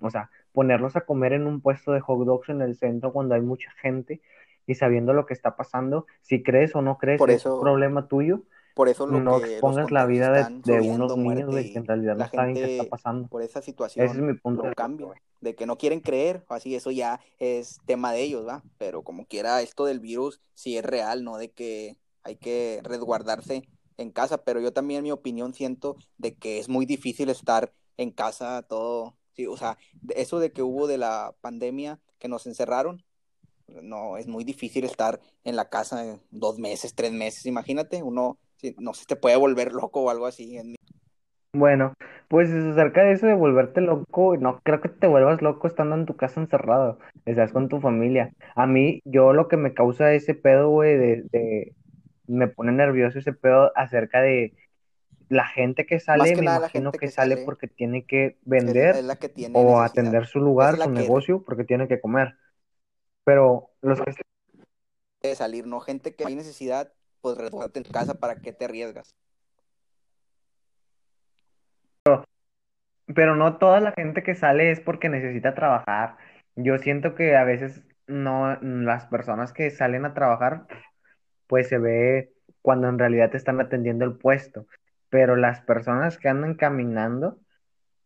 O sea, ponerlos a comer en un puesto de hot dogs en el centro cuando hay mucha gente y sabiendo lo que está pasando, si crees o no crees, Por es eso- un problema tuyo. Por eso lo no que expongas la vida de, de unos niños güey, que en realidad no saben qué está pasando. por esa Ese es situación mi punto de güey. de que no quieren creer, así eso ya es tema de ellos, ¿va? Pero como quiera, esto del virus sí es real, ¿no? De que hay que resguardarse en casa, pero yo también, en mi opinión, siento de que es muy difícil estar en casa todo, sí, o sea, eso de que hubo de la pandemia que nos encerraron, no, es muy difícil estar en la casa dos meses, tres meses, imagínate, uno, no se te puede volver loco o algo así, Bueno, pues acerca de eso de volverte loco, no creo que te vuelvas loco estando en tu casa encerrado, estás con tu familia. A mí, yo lo que me causa ese pedo, güey, de, de- me pone nervioso ese pedo acerca de la gente que Más sale, que me nada la imagino gente que que sale porque tiene que vender es la que tiene o necesidad. atender su lugar, su que negocio, porque tiene que comer. Pero los que de salir, ¿no? Gente que hay necesidad, pues resguárdate en casa, ¿para qué te arriesgas? Pero no toda la gente que sale es porque necesita trabajar. Yo siento que a veces no, las personas que salen a trabajar, pues se ve cuando en realidad te están atendiendo el puesto. Pero las personas que andan caminando,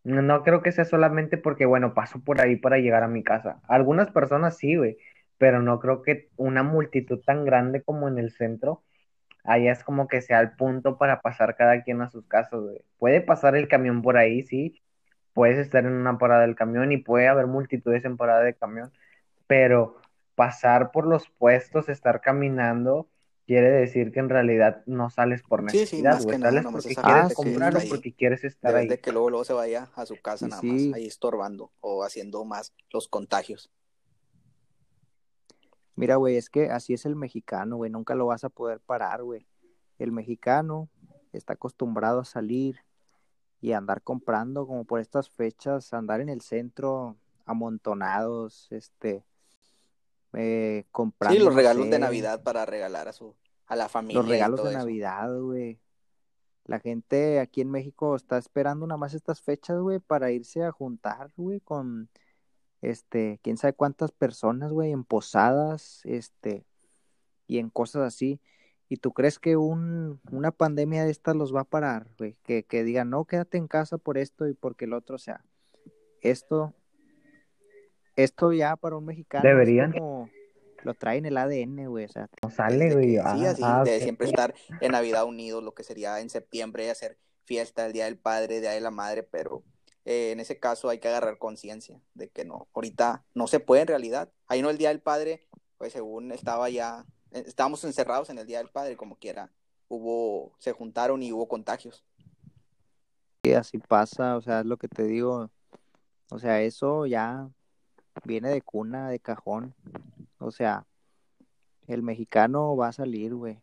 no, creo que sea solamente porque, bueno, paso por ahí para llegar a mi casa. Algunas personas sí, güey, pero no creo que una multitud tan grande como en el centro, allá es como que sea el punto para pasar cada quien a sus casas, güey. Puede pasar el camión por ahí, sí puedes estar en una parada del camión y puede haber multitudes en parada de camión, pero pasar por los puestos, estar caminando, quiere decir que en realidad no sales por Sí, sí, necesidad, más güey, nada, sales porque quieres o está ahí. porque quieres estar Debes de ahí. que luego, luego se vaya a su casa Sí, nada sí. más, ahí estorbando o haciendo más los contagios. Mira, güey, es que así es el mexicano, güey, nunca lo vas a poder parar, güey. El mexicano está acostumbrado a salir y a andar comprando, como por estas fechas, andar en el centro amontonados, este, eh, comprando, Sí, los regalos de Navidad para regalar a su a la familia los regalos de eso. Navidad, güey. La gente aquí en México está esperando nada más estas fechas, güey, para irse a juntar, güey, con, este, quién sabe cuántas personas, güey, en posadas, este, y en cosas así. ¿Y tú crees que un, una pandemia de estas los va a parar, güey? Que, que digan, no, quédate en casa por esto y porque el otro, o sea, esto, esto ya para un mexicano Deberían. es como, lo trae en el ADN, güey, o sea, No sale, güey. que, sí, Ah, así, ah, de siempre estar en Navidad unidos, lo que sería en septiembre hacer fiesta, el Día del Padre, Día de la Madre, pero eh, en ese caso hay que agarrar conciencia de que no, ahorita no se puede en realidad. Ahí no el Día del Padre, pues según estaba ya, eh, estábamos encerrados en el Día del Padre, como quiera, hubo, se juntaron y hubo contagios. que así pasa, o sea, es lo que te digo, o sea, eso ya viene de cuna, de cajón, o sea, el mexicano va a salir, güey.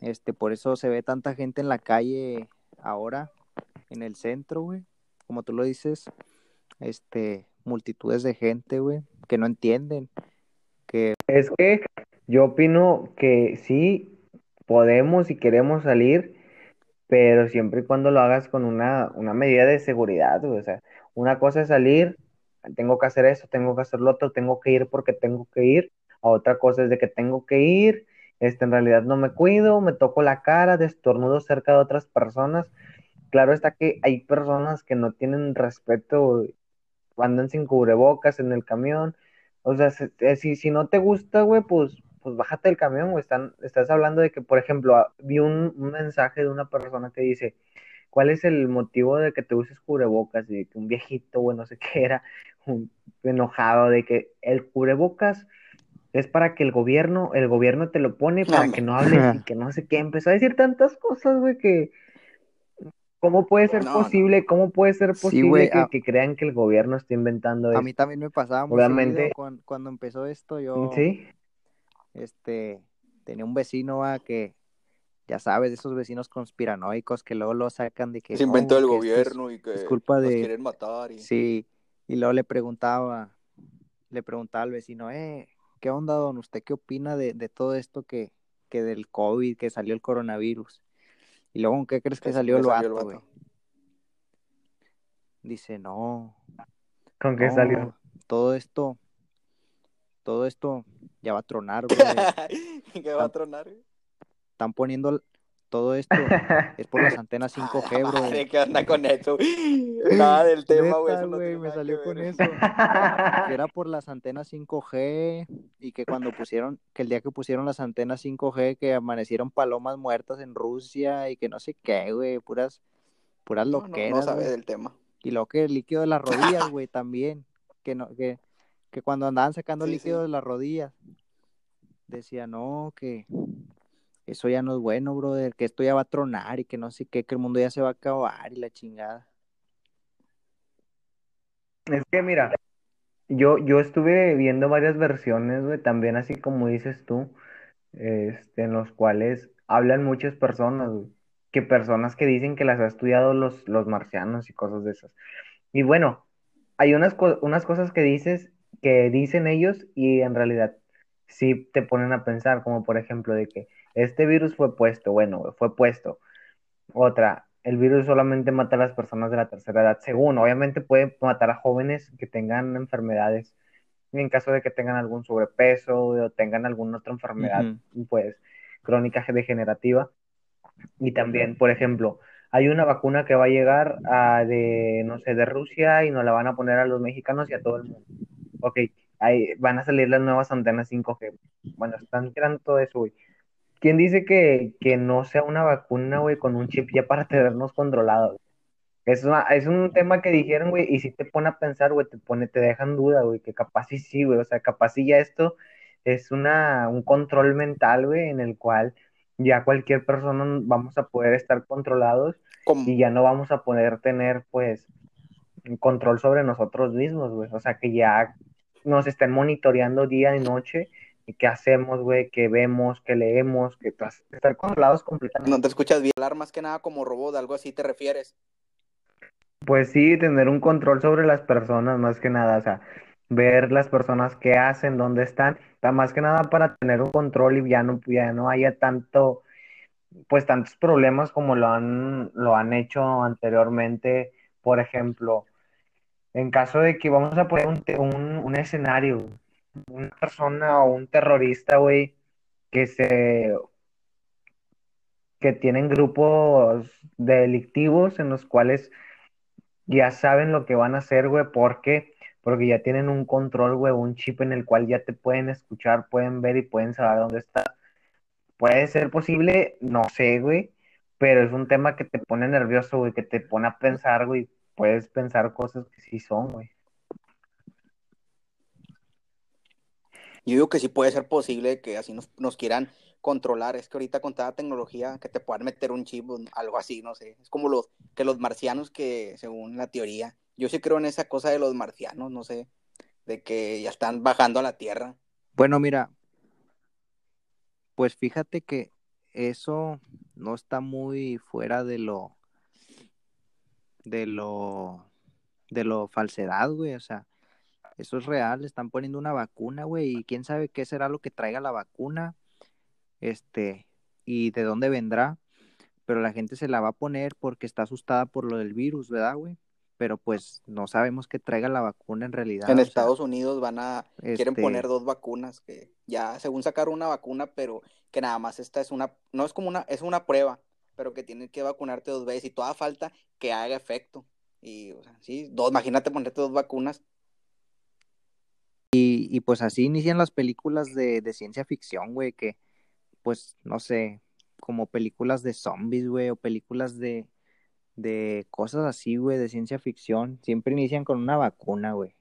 Este, por eso se ve tanta gente en la calle ahora, en el centro, güey. Como tú lo dices, este, multitudes de gente, güey, que no entienden, que Es que yo opino que sí podemos y queremos salir, pero siempre y cuando lo hagas con una, una medida de seguridad, güey. O sea, una cosa es salir, tengo que hacer eso, tengo que hacer lo otro, tengo que ir porque tengo que ir. A otra cosa es de que tengo que ir, este, en realidad no me cuido, me toco la cara, destornudo cerca de otras personas. Claro está que hay personas que no tienen respeto, andan sin cubrebocas en el camión. O sea, se- eh, si, si no te gusta, güey, pues pues bájate del camión, güey. Están, estás hablando de que, por ejemplo, ah, vi un mensaje de una persona que dice, ¿cuál es el motivo de que te uses cubrebocas? Y que un viejito, güey, no sé qué era, un, enojado de que el cubrebocas es para que el gobierno, el gobierno te lo pone para que no hables y que no sé qué. Empezó a decir tantas cosas, güey, que ¿cómo puede ser No, posible? ¿Cómo puede ser Sí, posible güey, que, a- que crean que el gobierno está inventando A esto? mí también me pasaba Obviamente- cuando, empezó esto, yo, Sí, este, tenía un vecino ah, que, ya sabes, de esos vecinos conspiranoicos que luego lo sacan de que Se inventó "No, el es- gobierno y que es culpa de- quieren matar. Y... Sí, y luego le preguntaba, le preguntaba al vecino, eh, ¿qué onda, don? ¿Usted qué opina de, de todo esto que, que del COVID, que salió el coronavirus? Y luego, ¿con qué crees que salió el le vato, el güey? Dice, no, ¿con qué no, salió? todo esto, todo esto ya va a tronar, güey. ¿Qué va a tronar? güey? Están poniendo todo esto, es por las antenas 5G, Ah, bro. madre, ¿Qué onda con eso? Nada del tema, güey. Eso no tiene me salió con ver. eso. que era por las antenas 5G y que cuando pusieron, que el día que pusieron las antenas 5G que amanecieron palomas muertas en Rusia y que no sé qué, güey, puras, puras No, no, loqueras, no sabe del tema. Y luego que el líquido de las rodillas, güey, también, que no, que, que cuando andaban sacando Sí, líquido sí. de las rodillas, decía, no, que eso ya no es bueno, brother, que esto ya va a tronar y que no sé qué, que el mundo ya se va a acabar y la chingada. Es que mira, yo, yo estuve viendo varias versiones, güey, también así como dices tú, este, en los cuales hablan muchas personas, güey, que personas que dicen que las ha estudiado los, los marcianos y cosas de esas. Y bueno, hay unas, unas cosas que dices, que dicen ellos y en realidad sí te ponen a pensar, como por ejemplo de que este virus fue puesto, bueno, fue puesto. Otra, el virus solamente mata a las personas de la tercera edad, según, obviamente puede matar a jóvenes que tengan enfermedades, en caso de que tengan algún sobrepeso o tengan alguna otra enfermedad, pues, crónica degenerativa. Y también, por ejemplo, hay una vacuna que va a llegar a de, no sé, de Rusia y nos la van a poner a los mexicanos y a todo el mundo. Ok, ahí van a salir las nuevas antenas 5G. Bueno, están tirando todo eso, güey. ¿Quién dice que, que no sea una vacuna, güey, con un chip ya para tenernos controlados? Es, una- es un tema que dijeron, güey, y si te pone a pensar, güey, te pone, te deja en duda, güey, que capaz sí, sí, güey, o sea, capaz sí ya esto es una, un control mental, güey, en el cual ya cualquier persona vamos a poder estar controlados y ya no vamos a poder tener, pues, control sobre nosotros mismos, güey, o sea, que ya nos estén monitoreando día y noche y qué hacemos, güey, qué vemos, qué leemos, que estar controlados completamente. No te escuchas bien. Hablar más que nada como robot, algo así te refieres. Pues sí, tener un control sobre las personas, más que nada, o sea, ver las personas qué hacen, dónde están, más que nada para tener un control y ya no, ya no haya tanto, pues tantos problemas como lo han, lo han hecho anteriormente, por ejemplo, en caso de que vamos a poner un, un, un escenario, una persona o un terrorista, güey, que se, que tienen grupos delictivos en los cuales ya saben lo que van a hacer, güey, ¿por qué? Porque ya tienen un control, güey, un chip en el cual ya te pueden escuchar, pueden ver y pueden saber dónde estás. Puede ser posible, no sé, güey, pero es un tema que te pone nervioso, güey, que te pone a pensar, güey, puedes pensar cosas que sí son, güey. Yo digo que sí puede ser posible que así nos, quieran controlar. Es que ahorita con toda la tecnología que te puedan meter un chip, algo así, no sé. Es como los que los marcianos que, según la teoría, yo sí creo en esa cosa de los marcianos, no sé, de que ya están bajando a la Tierra. Bueno, mira, pues fíjate que eso no está muy fuera de lo, de lo, de lo falsedad, güey, o sea, eso es real, están poniendo una vacuna, güey, y quién sabe qué será lo que traiga la vacuna, este, y de dónde vendrá, pero la gente se la va a poner porque está asustada por lo del virus, ¿verdad, güey? Pero pues no sabemos qué traiga la vacuna en realidad. en sea, Estados Unidos van a, quieren este, poner dos vacunas que ya, según sacaron una vacuna, pero que nada más esta es una, no es como una, es una prueba, pero que tienen que vacunarte dos veces y toda falta que haga efecto. Y, o sea, sí, dos, imagínate ponerte dos vacunas. Y, y pues así inician las películas de, de ciencia ficción, güey, que pues no sé, como películas de zombies, güey, o películas de, de cosas así, güey, de ciencia ficción, siempre inician con una vacuna, güey.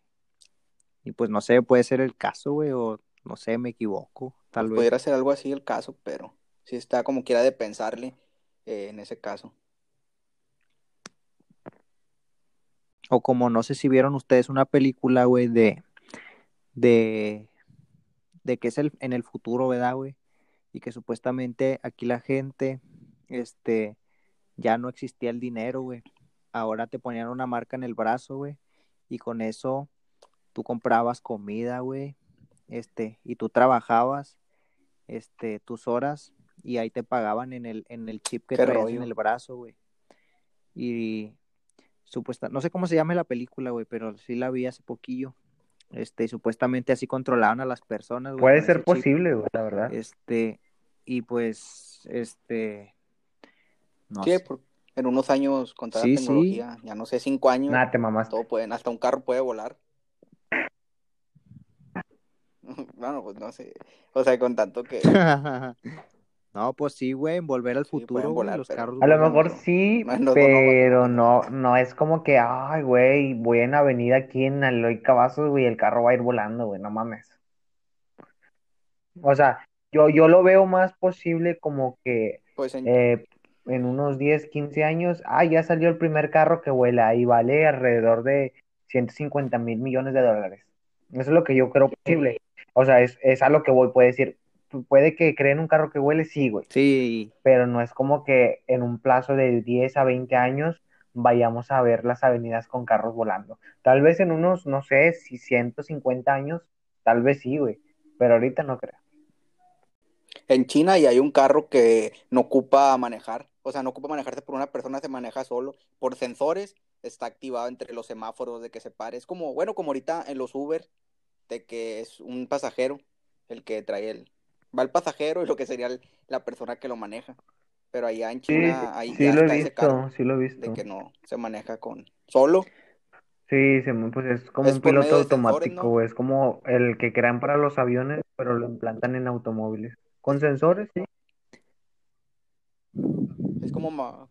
Y pues no sé, puede ser el caso, güey, o no sé, me equivoco, tal vez. Pudiera ser algo así el caso, pero sí está como quiera de pensarle eh, en ese caso. O como no sé si vieron ustedes una película, güey, de, de, de que es el, en el futuro, ¿verdad, güey? Y que supuestamente aquí la gente, este, ya no existía el dinero, güey. Ahora te ponían una marca en el brazo, güey. Y con eso tú comprabas comida, güey. Este, y tú trabajabas, este, tus horas y ahí te pagaban en el, en el chip que traías rollo. en el brazo, güey. Y supuesta, no sé cómo se llama la película, güey, pero sí la vi hace poquillo. Este, y supuestamente así controlaban a las personas, güey. Puede ser chip. posible, güey, la verdad. Este, y pues, este, no Sí, sé. por- en unos años con toda Sí, la sí. tecnología, ya no sé, cinco años, Nada, te mamaste. todo pueden, hasta un carro puede volar. Bueno, pues no sé. O sea, con tanto que No, pues sí, güey, en Volver al Sí, Futuro, volar, los pero- carros A lo mejor sí, no pero no- no, no es como que, ay, güey, voy en avenida aquí en Aloy Cavazos, güey, el carro va a ir volando, güey, no mames. O sea, yo, yo lo veo más posible como que pues en, eh, en unos 10, 15 años, ah, ya salió el primer carro que vuela y vale alrededor de 150 mil millones de dólares. Eso es lo que yo creo posible. O sea, es, es a lo que voy, puede decir, puede que creen un carro que vuele, sí, güey Sí, pero no es como que en un plazo de 10 a 20 años vayamos a ver las avenidas con carros volando. Tal vez en unos, no sé, si 150 años, tal vez sí, güey, pero ahorita no creo. en China y hay un carro que no ocupa manejar, o sea, no ocupa manejarse por una persona, se maneja solo por sensores, está activado entre los semáforos de que se pare. Es como, bueno, como ahorita en los Uber, de que es un pasajero el que trae el, va el pasajero y lo que sería el- la persona que lo maneja. Pero allá en Sí, China ahí sí ya lo he está ese carro visto, sí lo he de visto. que no se maneja con solo. Sí, pues es como Es un piloto de sensores, automático, es como el que crean para los aviones, pero lo implantan en automóviles. Con sensores, sí. Es como, ma-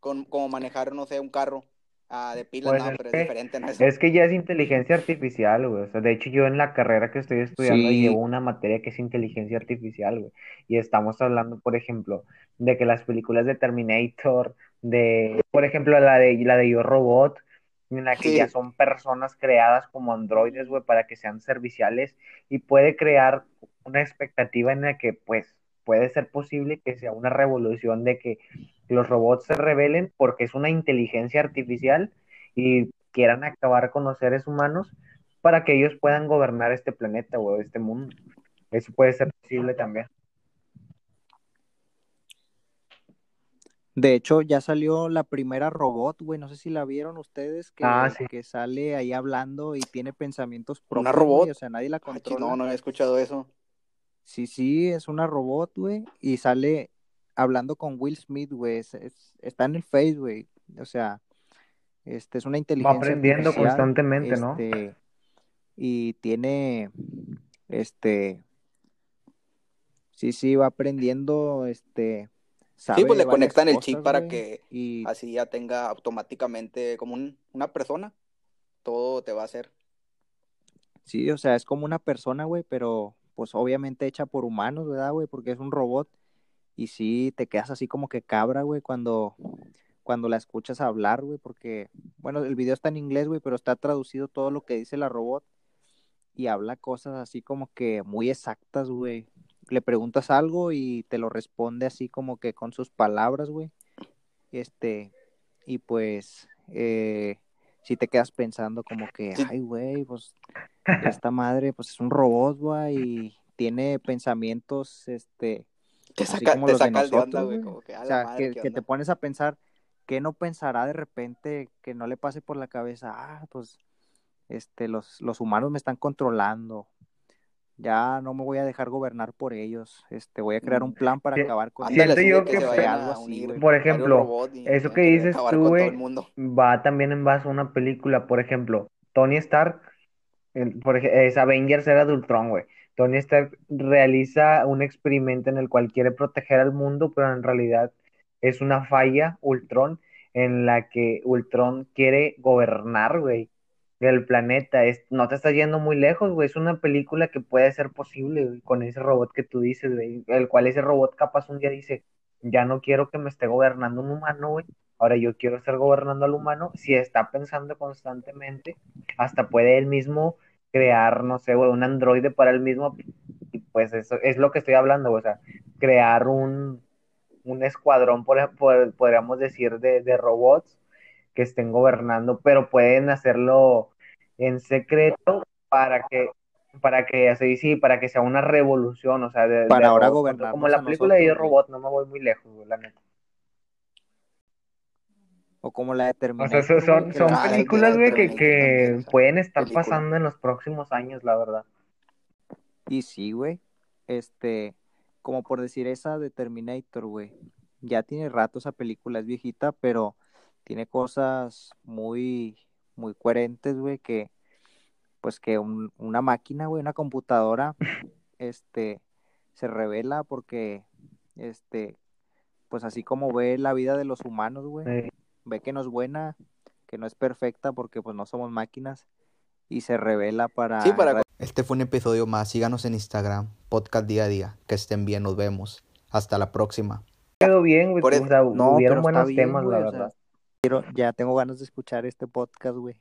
con- como manejar, no sé, un carro ah, de Pues no, es pero es que, diferente, ¿no? Eso. es que ya es inteligencia artificial, güey. O sea, de hecho, yo en la carrera que estoy estudiando Sí. llevo una materia que es inteligencia artificial, güey. Y estamos hablando, por ejemplo, de que las películas de Terminator, de, por ejemplo, la de, la de Yo Robot, en la que ya son personas creadas como androides, güey, para que sean serviciales y puede crear una expectativa en la que, pues, puede ser posible que sea una revolución de que los robots se rebelen porque es una inteligencia artificial y quieran acabar con los seres humanos para que ellos puedan gobernar este planeta o este mundo. Eso puede ser posible también. De hecho, ya salió la primera robot, güey. No sé si la vieron ustedes, que, Ah, sí. que sale ahí hablando y tiene pensamientos ¿Una propios, robot? güey. O sea, nadie la controla. no, no he escuchado eso. Sí, sí, es una robot, güey. Y sale hablando con Will Smith, güey. Es- es- está en el Face, güey. O sea, este es una Va inteligencia aprendiendo artificial, constantemente, ¿no? este, y tiene, este, sí, sí, va aprendiendo, este, sabe Sí, pues le conectan el chip cosas, para güey, que y así ya tenga automáticamente como un- una persona. Todo te va a hacer. Sí, o sea, es como una persona, güey, pero pues obviamente hecha por humanos, ¿verdad, güey? Porque es un robot. Y sí, te quedas así como que cabra, güey, cuando, cuando la escuchas hablar, güey, porque, bueno, el video está en inglés, güey, pero está traducido todo lo que dice la robot y habla cosas así como que muy exactas, güey. Le preguntas algo y te lo responde así como que con sus palabras, güey. Este, y pues, eh, si te quedas pensando como que, ay, güey, pues esta madre, pues es un robot, güey, y tiene pensamientos, este, Te saca, como te los de saca de onda, nosotros, güey. Como que a O sea, madre, que, ¿qué que te pones a pensar, ¿qué no pensará de repente que no le pase por la cabeza? Ah, pues, este, los, los humanos me están controlando. Ya no me voy a dejar gobernar por ellos. Este, voy a crear un Mm. plan para Sí, acabar con Siento ellos. de yo que que se algo así, güey. Por ejemplo, eso que dices tú, güey, el mundo. va también en base a una película. Por ejemplo, Tony Stark el- por es Avengers era de Ultron, güey. Tony Stark realiza un experimento en el cual quiere proteger al mundo, pero en realidad es una falla, Ultron, en la que Ultron quiere gobernar, güey, el planeta. Es, no te estás yendo muy lejos, güey. Es una película que puede ser posible, con ese robot que tú dices, güey. El cual ese robot capaz un día dice, ya no quiero que me esté gobernando un humano, güey. Ahora yo quiero estar gobernando al humano. Si está pensando constantemente, hasta puede él mismo crear, no sé, güey, un androide para él mismo. Y pues eso es lo que estoy hablando, güey. O sea, crear un, un escuadrón, por, por- podríamos decir, de, de robots que estén gobernando, pero pueden hacerlo en secreto para que para que así sí, para que sea una revolución, o sea, de, Para de ahora gobernarnos como la película de Yo. Robot, no me voy muy lejos, la neta. O como la de O sea, Terminator, so- güey, son, son Ah, la- películas, güey, que, que pueden estar película. pasando en los próximos años, la verdad. Y sí, güey. Este, como por decir esa de Terminator, güey. Ya tiene rato esa película, es viejita, pero tiene cosas muy, muy coherentes, güey, que, pues que un- una máquina, güey, una computadora, este, se revela porque, este, pues así como ve la vida de los humanos, güey, ve que no es buena, que no es perfecta porque pues no somos máquinas y se revela para Sí, para... erra- Este fue un episodio más. Síganos en Instagram, podcast día a día. Que estén bien, nos vemos. Hasta la próxima. quedó bien, güey, Por o eso- sea, No, hubieron buenos bien, temas, la o sea, verdad. Quiero, ya tengo ganas de escuchar este podcast, güey.